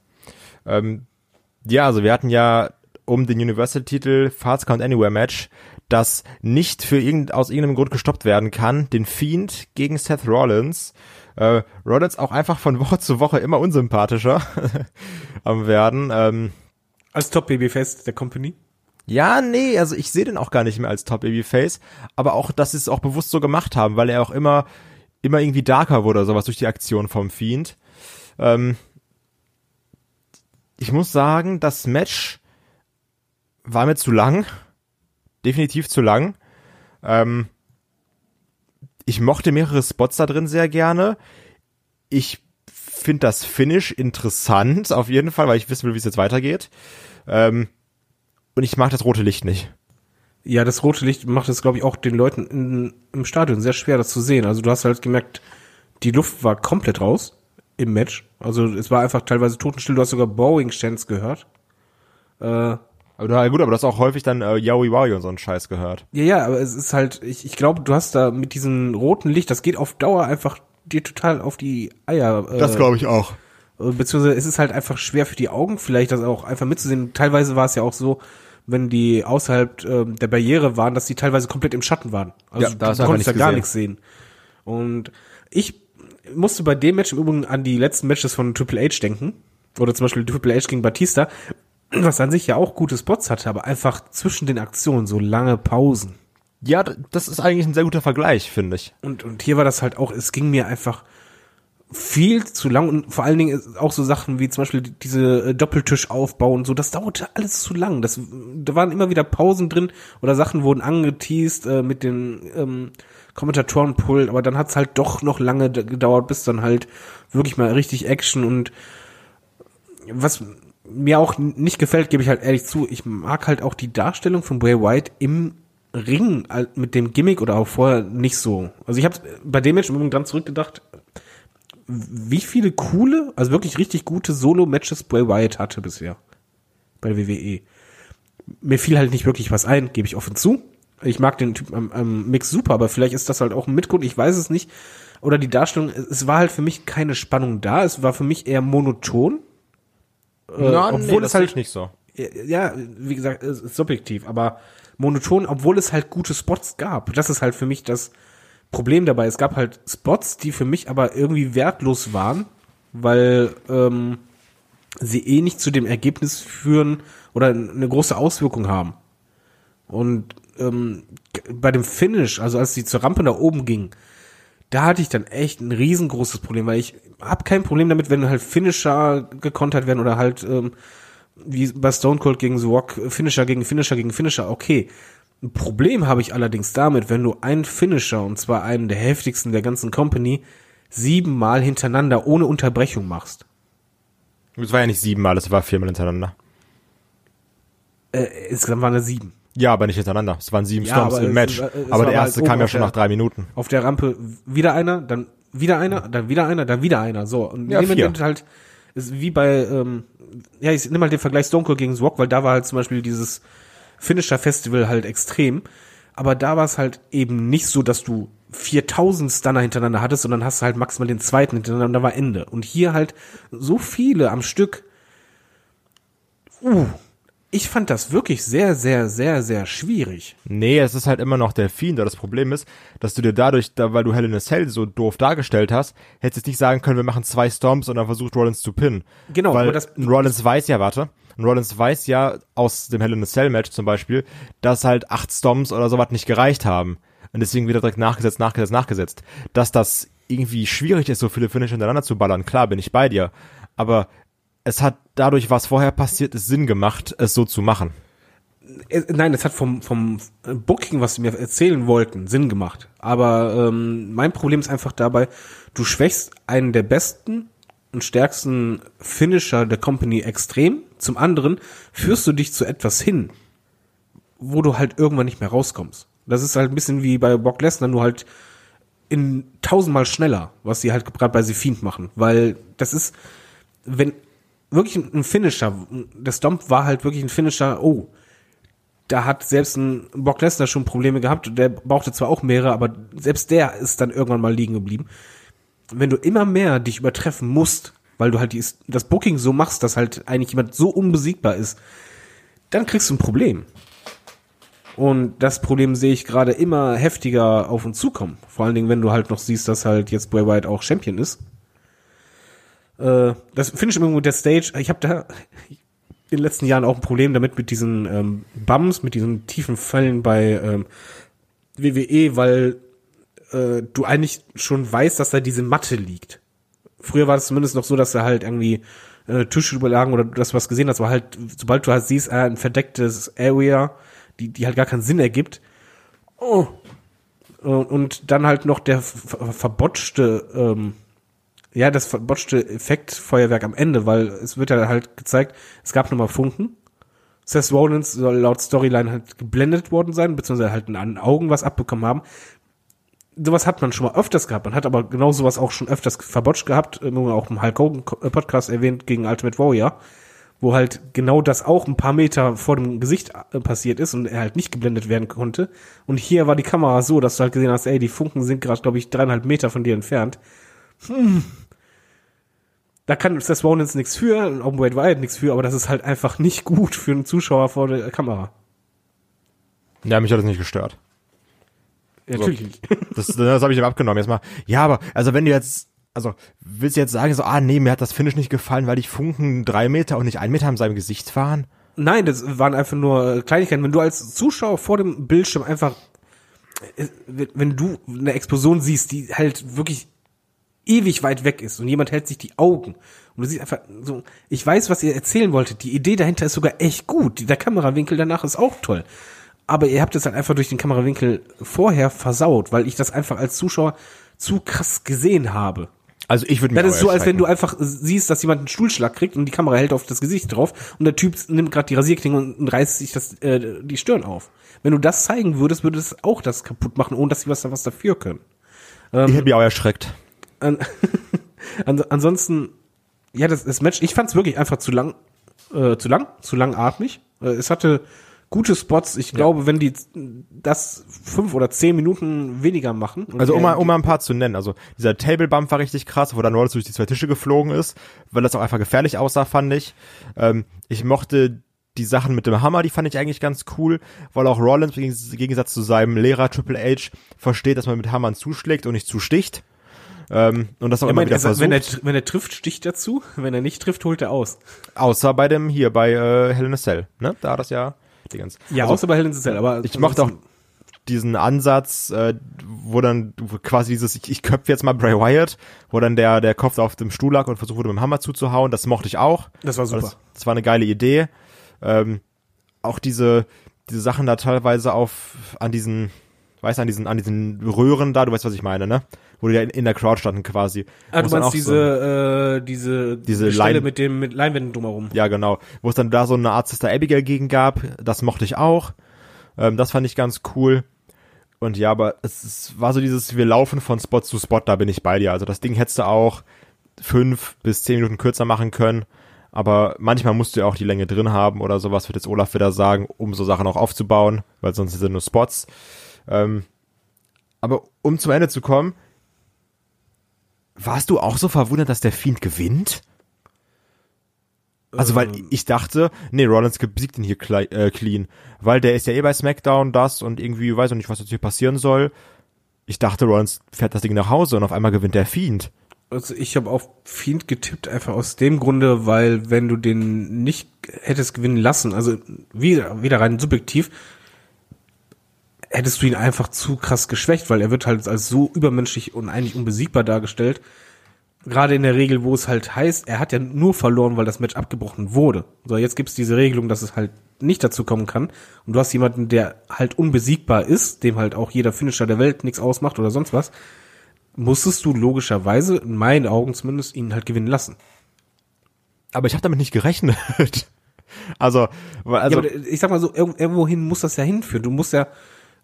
Ähm, ja, also wir hatten ja um den Universal-Titel Fast Count Anywhere Match, das nicht für irgend, aus irgendeinem Grund gestoppt werden kann, den Fiend gegen Seth Rollins. Äh, Rollins auch einfach von Woche zu Woche immer unsympathischer am werden. Ähm, Als Top Babyface der Company. ja, nee, also ich sehe den auch gar nicht mehr als Top Babyface, aber auch, dass sie es auch bewusst so gemacht haben, weil er auch immer, immer irgendwie darker wurde oder sowas durch die Aktion vom Fiend. Ähm, ich muss sagen, das Match war mir zu lang. Definitiv zu lang. Ähm, ich mochte mehrere Spots da drin sehr gerne. Ich finde das Finish interessant, auf jeden Fall, weil ich wissen will, wie es jetzt weitergeht. Ähm, und ich mag das rote Licht nicht. Ja, das rote Licht macht es, glaube ich, auch den Leuten in, im Stadion sehr schwer, das zu sehen. Also du hast halt gemerkt, die Luft war komplett raus im Match. Also es war einfach teilweise totenstill. Du hast sogar Boeing-Chants gehört. Äh, Aber na gut, aber das auch häufig dann äh, Yowie Wowie und so einen Scheiß gehört. Ja, ja, aber es ist halt, ich, ich glaube, du hast da mit diesem roten Licht, das geht auf Dauer einfach dir total auf die Eier. Äh, glaube ich auch. äh, beziehungsweise es ist halt einfach schwer für die Augen, vielleicht das auch einfach mitzusehen. Teilweise war es ja auch so, wenn die außerhalb ähm, der Barriere waren, dass die teilweise komplett im Schatten waren. Also Ja, da du du konntest ja gar nichts sehen. Und ich musste bei dem Match im Übrigen an die letzten Matches von Triple H denken. Oder zum Beispiel Triple H gegen Batista, was an sich ja auch gute Spots hatte, aber einfach zwischen den Aktionen so lange Pausen. Ja, das ist eigentlich ein sehr guter Vergleich, finde ich. Und, und hier war das halt auch, es ging mir einfach viel zu lang und vor allen Dingen auch so Sachen wie zum Beispiel diese äh, Doppeltischaufbau und so, das dauerte alles zu lang. Das, da waren immer wieder Pausen drin oder Sachen wurden angeteased äh, mit den ähm, Kommentatorenpult, aber dann hat's halt doch noch lange gedauert, bis dann halt wirklich mal richtig Action und was mir auch nicht gefällt, gebe ich halt ehrlich zu, ich mag halt auch die Darstellung von Bray White im Ring mit dem Gimmick oder auch vorher nicht so. Also ich habe bei dem Match im Übrigen zurückgedacht, wie viele coole, also wirklich richtig gute Solo-Matches Bray Wyatt hatte bisher bei der WWE. Mir fiel halt nicht wirklich was ein, gebe ich offen zu. Ich mag den Typ am, am Mix super, aber vielleicht ist das halt auch ein Mitgrund, ich weiß es nicht. Oder die Darstellung, es war halt für mich keine Spannung da, es war für mich eher monoton. Äh, obwohl es halt nicht so. ja, wie gesagt, es ist subjektiv, aber monoton, obwohl es halt gute Spots gab. Das ist halt für mich das Problem dabei. Es gab halt Spots, die für mich aber irgendwie wertlos waren, weil ähm, sie eh nicht zu dem Ergebnis führen oder eine große Auswirkung haben. Und ähm, bei dem Finish, also als sie zur Rampe nach oben ging, da hatte ich dann echt ein riesengroßes Problem, weil ich habe kein Problem damit, wenn halt Finisher gekontert werden oder halt ähm, wie bei Stone Cold gegen The Rock, Finisher gegen Finisher gegen Finisher, okay. Ein Problem habe ich allerdings damit, wenn du einen Finisher, und zwar einen der heftigsten der ganzen Company, siebenmal hintereinander ohne Unterbrechung machst. Es war ja nicht siebenmal, es war viermal hintereinander. Äh, insgesamt waren es sieben. Ja, aber nicht hintereinander. Es waren sieben Ja, Stomps aber im es- Match. es aber der erste kam ja schon der- nach drei Minuten. Auf der Rampe wieder einer, dann wieder einer, dann wieder einer, dann wieder einer. So. Und Ja, vier. Halt, ist wie bei, ähm, ja, ich nehme mal den Vergleich Stone Cold gegen Rock, weil da war halt zum Beispiel dieses Finisher Festival halt extrem. Aber da war es halt eben nicht so, dass du 4000 Stunner hintereinander hattest, sondern hast halt maximal den zweiten hintereinander und da war Ende. Und hier halt so viele am Stück. Uh, ich fand das wirklich sehr, sehr, sehr, sehr schwierig. Nee, es ist halt immer noch der Fiend. Das Problem ist, dass du dir dadurch, da, weil du Hell in a Cell so doof dargestellt hast, hättest jetzt nicht sagen können, wir machen zwei Stomps und dann versucht Rollins zu pinnen. Genau, weil aber das- Rollins weiß ja, warte, ein Rollins weiß ja aus dem Hell in a Cell Match zum Beispiel, dass halt acht Stomps oder sowas nicht gereicht haben. Und deswegen wieder direkt nachgesetzt, nachgesetzt, nachgesetzt. Dass das irgendwie schwierig ist, so viele Finish hintereinander zu ballern, klar, bin ich bei dir. Aber es hat dadurch, was vorher passiert ist, Sinn gemacht, es so zu machen. nein, es hat vom, vom Booking, was sie mir erzählen wollten, Sinn gemacht. Aber ähm, mein Problem ist einfach dabei, du schwächst einen der besten und stärksten Finisher der Company extrem. Zum anderen führst du dich zu etwas hin, wo du halt irgendwann nicht mehr rauskommst. Das ist halt ein bisschen wie bei Brock Lesnar, nur halt in tausendmal schneller, was sie halt gerade bei The Fiend machen. Weil das ist, wenn wirklich ein Finisher, der Stomp war halt wirklich ein Finisher, oh, da hat selbst ein Brock Lesnar schon Probleme gehabt. Der brauchte zwar auch mehrere, aber selbst der ist dann irgendwann mal liegen geblieben. Wenn du immer mehr dich übertreffen musst, weil du halt die, das Booking so machst, dass halt eigentlich jemand so unbesiegbar ist, dann kriegst du ein Problem. Und das Problem sehe ich gerade immer heftiger auf uns zukommen. Vor allen Dingen, wenn du halt noch siehst, dass halt jetzt Bray Wyatt auch Champion ist. Äh, das finde ich immer mit der Stage. Ich habe da in den letzten Jahren auch ein Problem damit mit diesen ähm, Bums, mit diesen tiefen Fällen bei ähm, WWE, weil äh, du eigentlich schon weißt, dass da diese Matte liegt. Früher war es zumindest noch so, dass da halt irgendwie äh, Tische überlagen oder das was gesehen hast, war halt, sobald du halt siehst, äh, ein verdecktes Area, die, die halt gar keinen Sinn ergibt. Oh. Und, dann halt noch der ver- verbotschte, ähm, ja, das verbotschte Effektfeuerwerk am Ende, weil es wird ja halt gezeigt, es gab nochmal Funken. Seth Rollins soll laut Storyline halt geblendet worden sein, beziehungsweise halt den Augen was abbekommen haben. Sowas hat man schon mal öfters gehabt. Man hat aber genau sowas auch schon öfters verbotscht gehabt, äh, auch im Hulk Hogan äh, Podcast erwähnt gegen Ultimate Warrior, wo halt genau das auch ein paar Meter vor dem Gesicht äh, passiert ist und er halt nicht geblendet werden konnte. Und hier war die Kamera so, dass du halt gesehen hast, ey, die Funken sind gerade, glaube ich, dreieinhalb Meter von dir entfernt. Hm. Da kann Seth Rollins nichts für, und auch Wade Wyatt nichts für, aber das ist halt einfach nicht gut für einen Zuschauer vor der Kamera. Ja, mich hat das nicht gestört. Natürlich nicht. Das, das habe ich ihm abgenommen. Jetzt mal, ja, aber also wenn du jetzt, also willst du jetzt sagen, so, ah nee, mir hat das Finish nicht gefallen, weil die Funken drei Meter und nicht ein Meter in seinem Gesicht waren? Nein, das waren einfach nur äh, Kleinigkeiten. Wenn du als Zuschauer vor dem Bildschirm einfach, äh, wenn du eine Explosion siehst, die halt wirklich ewig weit weg ist und jemand hält sich die Augen und du siehst einfach so, ich weiß, was ihr erzählen wolltet. Die Idee dahinter ist sogar echt gut. Der Kamerawinkel danach ist auch toll. Aber ihr habt es halt einfach durch den Kamerawinkel vorher versaut, weil ich das einfach als Zuschauer zu krass gesehen habe. Also ich würde mich Das ist so, als wenn du einfach siehst, dass jemand einen Stuhlschlag kriegt und die Kamera hält auf das Gesicht drauf und der Typ nimmt gerade die Rasierklinge und reißt sich das, äh, die Stirn auf. Wenn du das zeigen würdest, würde es auch das kaputt machen, ohne dass sie was, was dafür können. Ich hätte mich auch erschreckt. An, an, ansonsten, ja, das, das Match, ich fand es wirklich einfach zu lang, äh, zu lang, zu langatmig. Äh, es hatte gute Spots. Ich glaube, wenn die das fünf oder zehn Minuten weniger machen. Also um mal, um mal ein paar zu nennen. Also dieser Table Bump war richtig krass, wo dann Rollins durch die zwei Tische geflogen ist, weil das auch einfach gefährlich aussah, fand ich. Ähm, ich mochte die Sachen mit dem Hammer, die fand ich eigentlich ganz cool, weil auch Rollins im Gegensatz zu seinem Lehrer Triple H versteht, dass man mit Hammern zuschlägt und nicht zusticht. Ähm, und das auch Ja, immer mein, wieder er sagt, wenn, er, wenn er trifft, sticht er zu. Wenn er nicht trifft, holt er aus. Außer bei dem hier, bei äh, Hell in a Cell, ne? Da hat das ja die ganze. Ja, also, außer bei Hell in the Cell. Aber ich mochte auch diesen Ansatz, äh, wo dann quasi dieses, ich, ich köpfe jetzt mal Bray Wyatt, wo dann der, der Kopf auf dem Stuhl lag und versucht wurde, mit dem Hammer zuzuhauen. Das mochte ich auch. Das war super. Das, das war eine geile Idee. Ähm, auch diese, diese Sachen da teilweise auf, an diesen, weißt du, an diesen, an diesen Röhren da, du weißt, was ich meine, ne? Wo die ja in, in der Crowd standen quasi. Ah, du meinst diese, äh, diese, Diese Stelle Lein- mit dem mit Leinwänden drumherum. Ja, genau. Wo es dann da so eine Art Sister Abigail gegen gab, das mochte ich auch. Ähm, das fand ich ganz cool. Und ja, aber es, es war so dieses, wir laufen von Spot zu Spot, da bin ich bei dir. Also das Ding hättest du auch fünf bis zehn Minuten kürzer machen können. Aber manchmal musst du ja auch die Länge drin haben oder sowas, wird jetzt Olaf wieder sagen, um so Sachen auch aufzubauen, weil sonst sind nur Spots. Ähm, aber um zum Ende zu kommen, warst du auch so verwundert, dass der Fiend gewinnt? Also, weil Ähm. ich dachte, nee, Rollins besiegt ihn hier äh, clean, weil der ist ja eh bei SmackDown das und irgendwie weiß auch nicht, was jetzt hier passieren soll. Ich dachte, Rollins fährt das Ding nach Hause und auf einmal gewinnt der Fiend. Also ich habe auf Fiend getippt, einfach aus dem Grunde, weil wenn du den nicht hättest gewinnen lassen, also wieder, wieder rein subjektiv, hättest du ihn einfach zu krass geschwächt, weil er wird halt als so übermenschlich und eigentlich unbesiegbar dargestellt. Gerade in der Regel, wo es halt heißt, er hat ja nur verloren, weil das Match abgebrochen wurde. So, jetzt gibt's diese Regelung, dass es halt nicht dazu kommen kann. Und du hast jemanden, der halt unbesiegbar ist, dem halt auch jeder Finisher der Welt nichts ausmacht oder sonst was musstest du logischerweise, in meinen Augen zumindest, ihn halt gewinnen lassen. Aber ich habe damit nicht gerechnet. also, also ja, aber ich sag mal so, irg- irgendwohin muss das ja hinführen. Du musst ja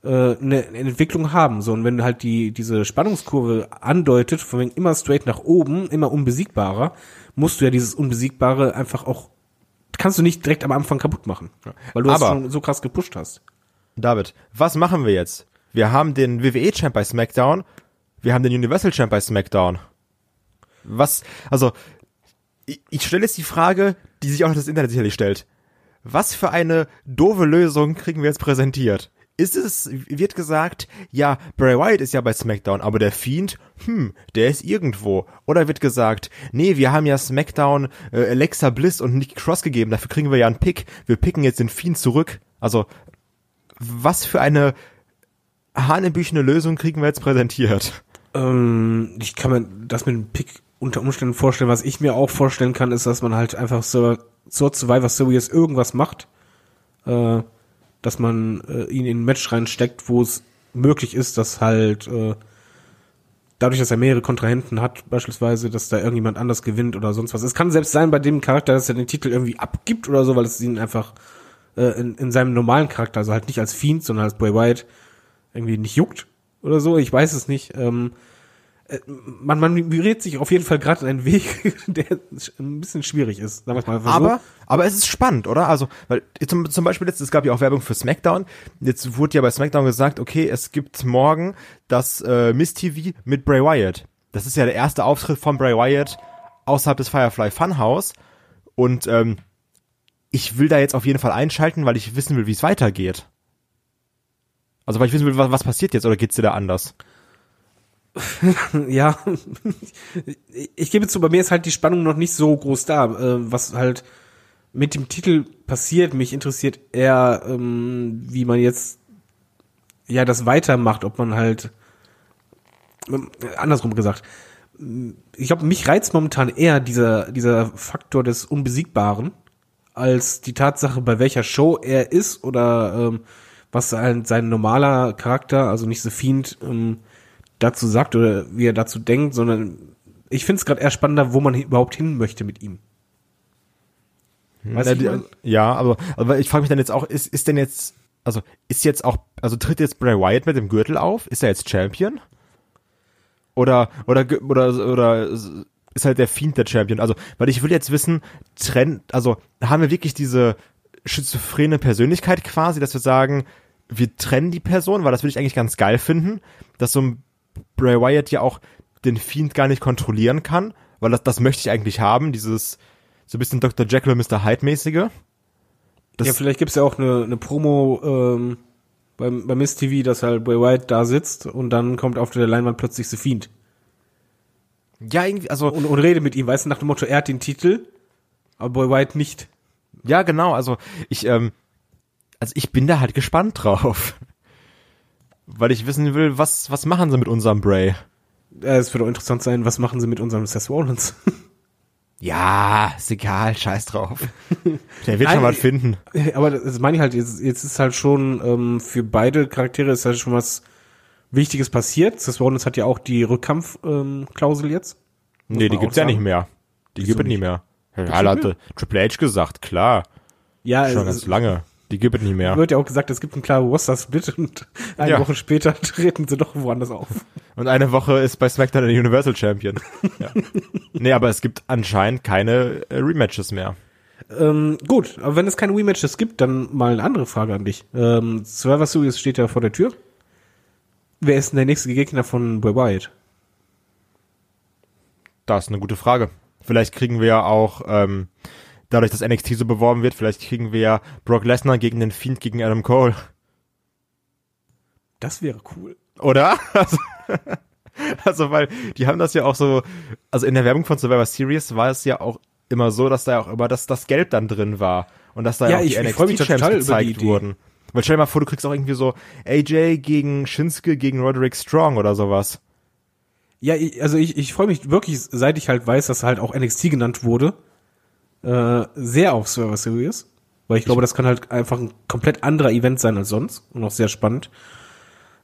äh, eine, eine Entwicklung haben. So, und wenn halt die, diese Spannungskurve andeutet, von wegen immer straight nach oben, immer unbesiegbarer, musst du ja dieses Unbesiegbare einfach auch, kannst du nicht direkt am Anfang kaputt machen. Weil du das Aber- schon so krass gepusht hast. David, was machen wir jetzt? Wir haben den WWE-Champ bei SmackDown, wir haben den Universal-Champ bei SmackDown. Was, also, ich, ich stelle jetzt die Frage, die sich auch das Internet sicherlich stellt. Was für eine doofe Lösung kriegen wir jetzt präsentiert? Ist es, wird gesagt, ja, Bray Wyatt ist ja bei SmackDown, aber der Fiend, hm, der ist irgendwo. Oder wird gesagt, nee, wir haben ja SmackDown äh, Alexa Bliss und Nikki Cross gegeben, dafür kriegen wir ja einen Pick. Wir picken jetzt den Fiend zurück. Also, was für eine hanebüchene Lösung kriegen wir jetzt präsentiert? Ähm, ich kann mir das mit dem Pick unter Umständen vorstellen. Was ich mir auch vorstellen kann, ist, dass man halt einfach so zur Survivor Series irgendwas macht, äh, dass man äh, ihn in ein Match reinsteckt, wo es möglich ist, dass halt äh, dadurch, dass er mehrere Kontrahenten hat, beispielsweise, dass da irgendjemand anders gewinnt oder sonst was. Es kann selbst sein bei dem Charakter, dass er den Titel irgendwie abgibt oder so, weil es ihn einfach äh, in, in seinem normalen Charakter, also halt nicht als Fiend, sondern als Bray Wyatt, irgendwie nicht juckt oder so. Ich weiß es nicht. Ähm, äh, man manövriert sich auf jeden Fall gerade in einen Weg, der ein bisschen schwierig ist. Sagen wir mal Aber, aber es ist spannend, oder? Also, weil zum, zum Beispiel jetzt, es gab ja auch Werbung für SmackDown. Jetzt wurde ja bei SmackDown gesagt, okay, es gibt morgen das äh, Miss TV mit Bray Wyatt. Das ist ja der erste Auftritt von Bray Wyatt außerhalb des Firefly Funhouse. Und ähm, ich will da jetzt auf jeden Fall einschalten, weil ich wissen will, wie es weitergeht. Also, weil ich wissen will, was, was passiert jetzt oder geht's dir da anders? ja, ich gebe zu, bei mir ist halt die Spannung noch nicht so groß da. Äh, was halt mit dem Titel passiert, mich interessiert eher, ähm, wie man jetzt ja das weitermacht, ob man halt ähm, andersrum gesagt. Ich glaube, mich reizt momentan eher dieser dieser Faktor des Unbesiegbaren als die Tatsache, bei welcher Show er ist oder ähm, was sein, sein normaler Charakter, also nicht The Fiend, ähm, dazu sagt oder wie er dazu denkt, sondern ich finde es gerade eher spannender, wo man überhaupt hin möchte mit ihm. Weißt ja, die, ja, aber, aber ich frage mich dann jetzt auch, ist, ist denn jetzt, also ist jetzt auch, also tritt jetzt Bray Wyatt mit dem Gürtel auf? Ist er jetzt Champion? Oder, oder, oder, oder ist halt der Fiend der Champion? Also, weil ich will jetzt wissen, trennt, also haben wir wirklich diese schizophrene Persönlichkeit quasi, dass wir sagen, wir trennen die Person, weil das würde ich eigentlich ganz geil finden, dass so ein Bray Wyatt ja auch den Fiend gar nicht kontrollieren kann, weil das, das möchte ich eigentlich haben, dieses so ein bisschen Dr. Jekyll und Mr. Hyde mäßige. Das ja, vielleicht gibt's ja auch eine, eine Promo ähm, beim, beim Miss TV, dass halt Bray Wyatt da sitzt und dann kommt auf der Leinwand plötzlich The Fiend. Ja, irgendwie, also. Und, und rede mit ihm, weißt du, nach dem Motto, er hat den Titel, aber Bray Wyatt nicht. Ja, genau, also ich, ähm, also ich bin da halt gespannt drauf. Weil ich wissen will, was, was machen sie mit unserem Bray? Ja, es wird auch interessant sein, was machen sie mit unserem Seth Rollins? Ja, ist egal, scheiß drauf. Der wird schon was finden. Aber das meine ich halt, jetzt, jetzt ist halt schon ähm, für beide Charaktere ist halt schon was Wichtiges passiert. Seth Rollins hat ja auch die Rückkampfklausel ähm, jetzt. Nee, die gibt's ja nicht mehr. Die gibt es nicht mehr. Ja, hatte Triple H gesagt, klar. Ja, schon ganz lange. Die gibt es nicht mehr. Wird ja auch gesagt, es gibt einen klaren Roster-Split und eine ja. Woche später treten sie doch woanders auf. Und eine Woche ist bei SmackDown der Universal Champion. ja. Nee, aber es gibt anscheinend keine äh, Rematches mehr. Ähm, gut, aber wenn es keine Rematches gibt, dann mal eine andere Frage an dich. Ähm, Survivor Series steht ja vor der Tür. Wer ist denn der nächste Gegner von Bray Wyatt? Das ist eine gute Frage. Vielleicht kriegen wir ja auch ähm, dadurch, dass NXT so beworben wird, vielleicht kriegen wir ja Brock Lesnar gegen den Fiend gegen Adam Cole. Das wäre cool. Oder? Also, also, weil die haben das ja auch so, also in der Werbung von Survivor Series war es ja auch immer so, dass da ja auch immer das, das Gelb dann drin war und dass da ja, auch die NXT-Champs gezeigt wurden. Weil stell dir mal vor, du kriegst auch irgendwie so AJ gegen Shinsuke gegen Roderick Strong oder sowas. Ja, also ich, ich freue mich wirklich, seit ich halt weiß, dass halt auch NXT genannt wurde, äh, sehr auf Server Series, weil ich glaube, das kann halt einfach ein komplett anderer Event sein als sonst und auch sehr spannend.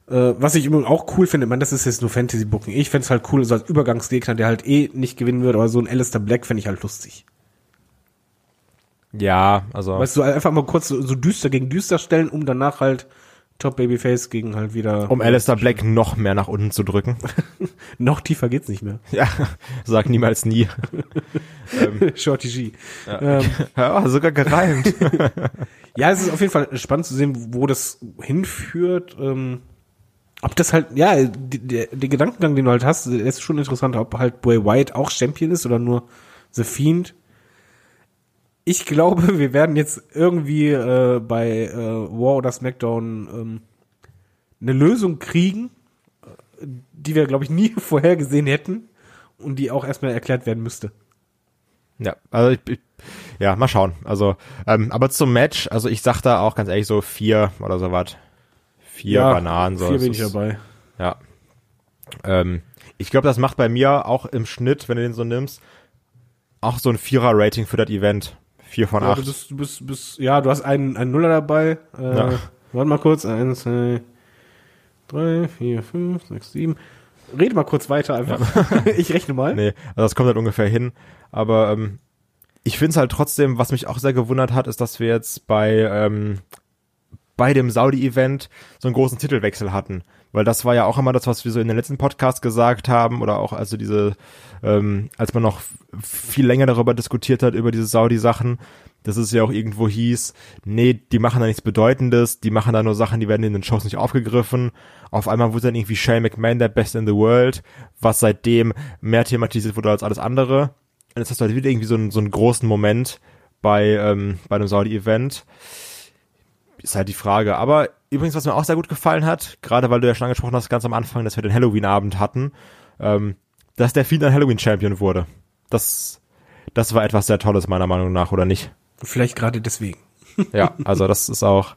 Äh, was ich übrigens auch cool finde, ich meine, das ist jetzt nur Fantasy Booking. Ich fände es halt cool, so als Übergangsgegner, der halt eh nicht gewinnen wird, aber so ein Alistair Black fände ich halt lustig. Ja, also. Weißt du, einfach mal kurz so, so düster gegen düster stellen, um danach halt Top Babyface gegen halt wieder. Um Alistair Black noch mehr nach unten zu drücken. noch tiefer geht's nicht mehr. Ja, sag niemals nie. ähm, Shorty G. Ja, ähm, ja, sogar gereimt. ja, es ist auf jeden Fall spannend zu sehen, wo das hinführt. Ähm, ob das halt, ja, der, der Gedankengang, den du halt hast, ist schon interessant, ob halt Bray White auch Champion ist oder nur The Fiend ich glaube, wir werden jetzt irgendwie äh, bei äh, War oder SmackDown ähm, eine Lösung kriegen, die wir, glaube ich, nie vorhergesehen hätten und die auch erstmal erklärt werden müsste. Ja, also ich, ich ja, mal schauen. Also, ähm, aber zum Match, also ich sag da auch ganz ehrlich so vier oder so was. Vier ja, Bananen. So. Vier bin ich dabei. Ja. Ähm, ich glaube, das macht bei mir auch im Schnitt, wenn du den so nimmst, auch so ein Vierer-Rating für das Event. Vier von ja, acht. Du bist, du bist, bist, ja, du hast einen, einen Nuller dabei. Äh, ja. Warte mal kurz. Eins, zwei, drei, vier, fünf, sechs, sieben. Rede mal kurz weiter einfach. Ja. ich rechne mal. Nee, also das kommt halt ungefähr hin. Aber ähm, ich finde es halt trotzdem, was mich auch sehr gewundert hat, ist, dass wir jetzt bei, ähm, bei dem Saudi-Event so einen großen Titelwechsel hatten. Weil das war ja auch immer das, was wir so in den letzten Podcast gesagt haben oder auch also diese, ähm, als man noch viel länger darüber diskutiert hat, über diese Saudi-Sachen, dass es ja auch irgendwo hieß, nee, die machen da nichts Bedeutendes, die machen da nur Sachen, die werden in den Shows nicht aufgegriffen. Auf einmal wurde dann irgendwie Shane McMahon der Best in the World, was seitdem mehr thematisiert wurde als alles andere. Und jetzt hast du halt wieder irgendwie so einen, so einen großen Moment bei, ähm, bei einem Saudi-Event ist halt die Frage. Aber übrigens, was mir auch sehr gut gefallen hat, gerade weil du ja schon angesprochen hast, ganz am Anfang, dass wir den Halloween-Abend hatten, ähm, dass der Fiend ein Halloween-Champion wurde. Das, das war etwas sehr Tolles, meiner Meinung nach, oder nicht? Vielleicht gerade deswegen. Ja, also das ist auch,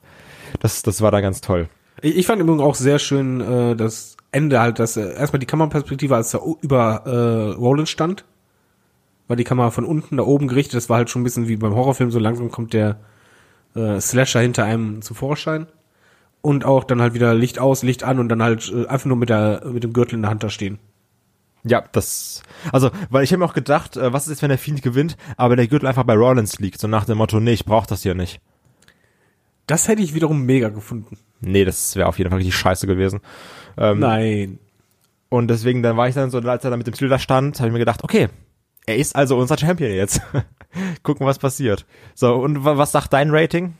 das, das war da ganz toll. Ich, ich fand im Übrigen auch sehr schön äh, das Ende halt, dass äh, erstmal die Kameraperspektive, als er über äh, Roland stand, war die Kamera von unten da oben gerichtet. Das war halt schon ein bisschen wie beim Horrorfilm, so langsam kommt der äh, Slasher hinter einem zum Vorschein. Und auch dann halt wieder Licht aus, Licht an und dann halt äh, einfach nur mit, der, mit dem Gürtel in der Hand da stehen. Ja, das, also, weil ich habe mir auch gedacht, äh, was ist jetzt, wenn der Fiend gewinnt, aber der Gürtel einfach bei Rollins liegt, so nach dem Motto, nee, ich brauch das hier nicht. Das hätte ich wiederum mega gefunden. Nee, das wäre auf jeden Fall richtig scheiße gewesen. Ähm, Nein. Und deswegen, dann war ich dann so, als er da mit dem Titel da stand, habe ich mir gedacht, okay, er ist also unser Champion jetzt. Gucken, was passiert. So, und wa- was sagt dein Rating?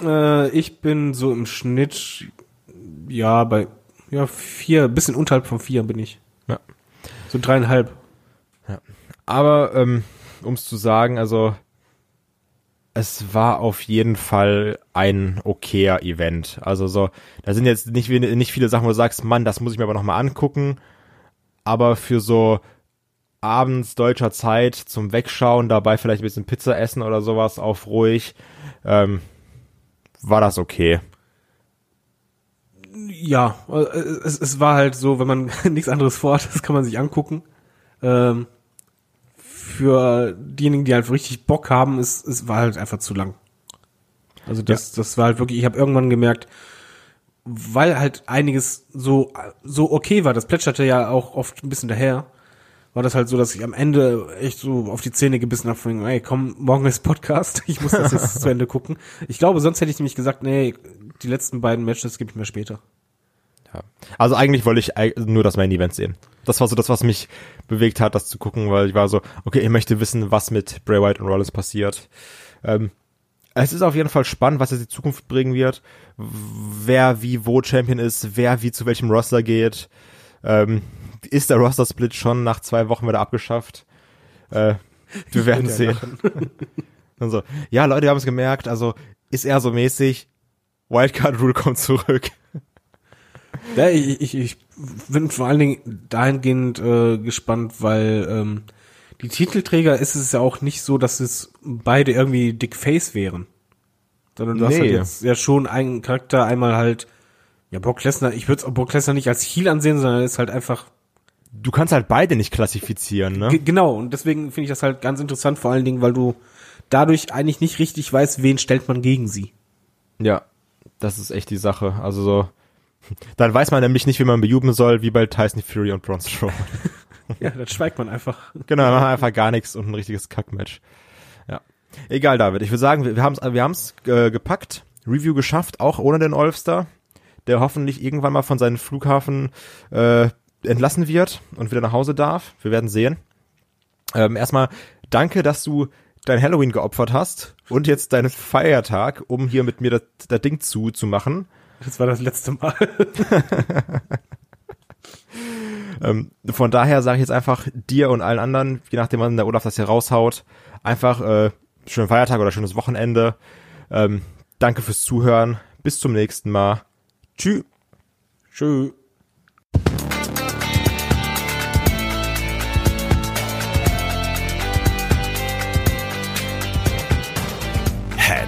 Äh, ich bin so im Schnitt, ja, bei ja, vier, bisschen unterhalb von vier bin ich. Ja. So dreieinhalb. Aber, ähm, um es zu sagen, also es war auf jeden Fall ein okayer Event. Also so, da sind jetzt nicht, nicht viele Sachen, wo du sagst, Mann, das muss ich mir aber nochmal angucken. Aber für so abends deutscher Zeit zum Wegschauen, dabei vielleicht ein bisschen Pizza essen oder sowas auf ruhig, ähm, war das okay. Ja, äh, es, es war halt so, wenn man nichts anderes vorhat, das kann man sich angucken. Ähm, für diejenigen, die halt richtig Bock haben, es, es war halt einfach zu lang. Also das, das war halt wirklich, ich habe irgendwann gemerkt, weil halt einiges so, so okay war, das plätscherte ja auch oft ein bisschen daher, war das halt so, dass ich am Ende echt so auf die Zähne gebissen habe, von, ey, komm, morgen ist Podcast, ich muss das jetzt zu Ende gucken. Ich glaube, sonst hätte ich nämlich gesagt, nee, die letzten beiden Matches gebe ich mir später. Ja. Also eigentlich wollte ich nur das Main Event sehen. Das war so das, was mich bewegt hat, das zu gucken, weil ich war so, okay, ich möchte wissen, was mit Bray Wyatt und Rollins passiert. Ähm, es ist auf jeden Fall spannend, was jetzt die Zukunft bringen wird, wer wie wo Champion ist, wer wie zu welchem Roster geht. Ähm, ist der Roster-Split schon nach zwei Wochen wieder abgeschafft? Äh, wir werden sehen. Und so, ja, Leute, wir haben es gemerkt, also ist er so mäßig, Wildcard Rule kommt zurück. Ja, ich, ich, ich bin vor allen Dingen dahingehend äh, gespannt, weil ähm, die Titelträger ist es ja auch nicht so, dass es beide irgendwie Dick Face wären. Sondern du hast Nee. halt jetzt ja schon einen Charakter, einmal halt, ja, Brock Lesnar, ich würde Brock Lesnar nicht als Heel ansehen, sondern er ist halt einfach, Du kannst halt beide nicht klassifizieren, ne? ge- genau, und deswegen finde ich das halt ganz interessant, vor allen Dingen, weil du dadurch eigentlich nicht richtig weißt, wen stellt man gegen sie. Ja, das ist echt die Sache. Also so, dann weiß man nämlich nicht, wie man bejubeln soll, wie bei Tyson Fury und Braun Strowman. Ja, dann schweigt man einfach. genau, wir machen einfach gar nichts und ein richtiges Kackmatch. Ja. Egal, David. Ich würde sagen, wir, wir haben es wir haben's, äh, gepackt, Review geschafft, auch ohne den Olfster, der hoffentlich irgendwann mal von seinem Flughafen äh, entlassen wird und wieder nach Hause darf. Wir werden sehen. Ähm, erstmal danke, dass du dein Halloween geopfert hast und jetzt deinen Feiertag, um hier mit mir das, das Ding zu, zu machen. Das war das letzte Mal. Ähm, von daher sage ich jetzt einfach dir und allen anderen, je nachdem wann der Olaf das hier raushaut, einfach äh, schönen Feiertag oder schönes Wochenende. Ähm, danke fürs Zuhören. Bis zum nächsten Mal. Tschüss. Tschüss.